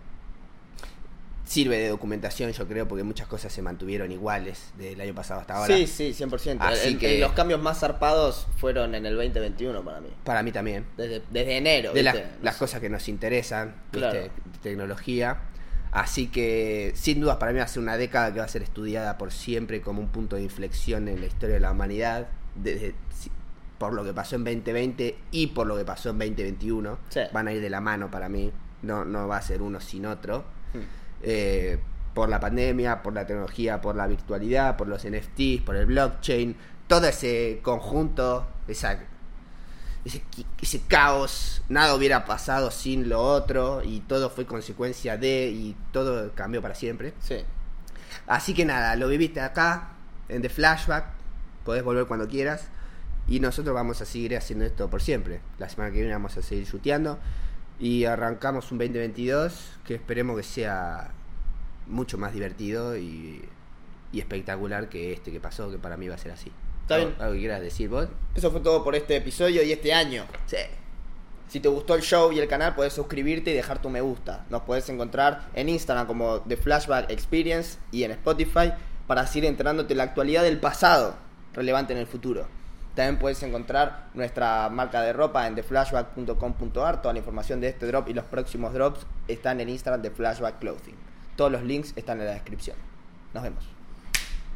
[SPEAKER 2] sirve de documentación yo creo porque muchas cosas se mantuvieron iguales del año pasado hasta ahora.
[SPEAKER 1] Sí, sí, 100%.
[SPEAKER 2] Así
[SPEAKER 1] El-
[SPEAKER 2] que-
[SPEAKER 1] los cambios más zarpados fueron en el 2021 para mí.
[SPEAKER 2] Para mí también.
[SPEAKER 1] Desde, desde enero.
[SPEAKER 2] de las,
[SPEAKER 1] ¿viste?
[SPEAKER 2] las cosas que nos interesan, ¿viste?
[SPEAKER 1] Claro.
[SPEAKER 2] tecnología. Así que, sin dudas, para mí va a ser una década que va a ser estudiada por siempre como un punto de inflexión en la historia de la humanidad, desde, por lo que pasó en 2020 y por lo que pasó en 2021.
[SPEAKER 1] Sí.
[SPEAKER 2] Van a ir de la mano para mí, no, no va a ser uno sin otro.
[SPEAKER 1] Mm.
[SPEAKER 2] Eh, por la pandemia, por la tecnología, por la virtualidad, por los NFTs, por el blockchain, todo ese conjunto, esa ese, ese caos, nada hubiera pasado sin lo otro y todo fue consecuencia de y todo cambió para siempre.
[SPEAKER 1] Sí.
[SPEAKER 2] Así que nada, lo viviste acá, en The Flashback, podés volver cuando quieras y nosotros vamos a seguir haciendo esto por siempre. La semana que viene vamos a seguir chuteando y arrancamos un 2022 que esperemos que sea mucho más divertido y, y espectacular que este que pasó, que para mí va a ser así.
[SPEAKER 1] Está
[SPEAKER 2] ¿Algo-
[SPEAKER 1] bien.
[SPEAKER 2] ¿Algo que quieras decir vos?
[SPEAKER 1] Eso fue todo por este episodio y este año.
[SPEAKER 2] Sí.
[SPEAKER 1] Si te gustó el show y el canal, puedes suscribirte y dejar tu me gusta. Nos puedes encontrar en Instagram como The Flashback Experience y en Spotify para seguir enterándote de la actualidad del pasado relevante en el futuro. También puedes encontrar nuestra marca de ropa en theflashback.com.ar. Toda la información de este drop y los próximos drops están en Instagram de Flashback Clothing. Todos los links están en la descripción. Nos vemos.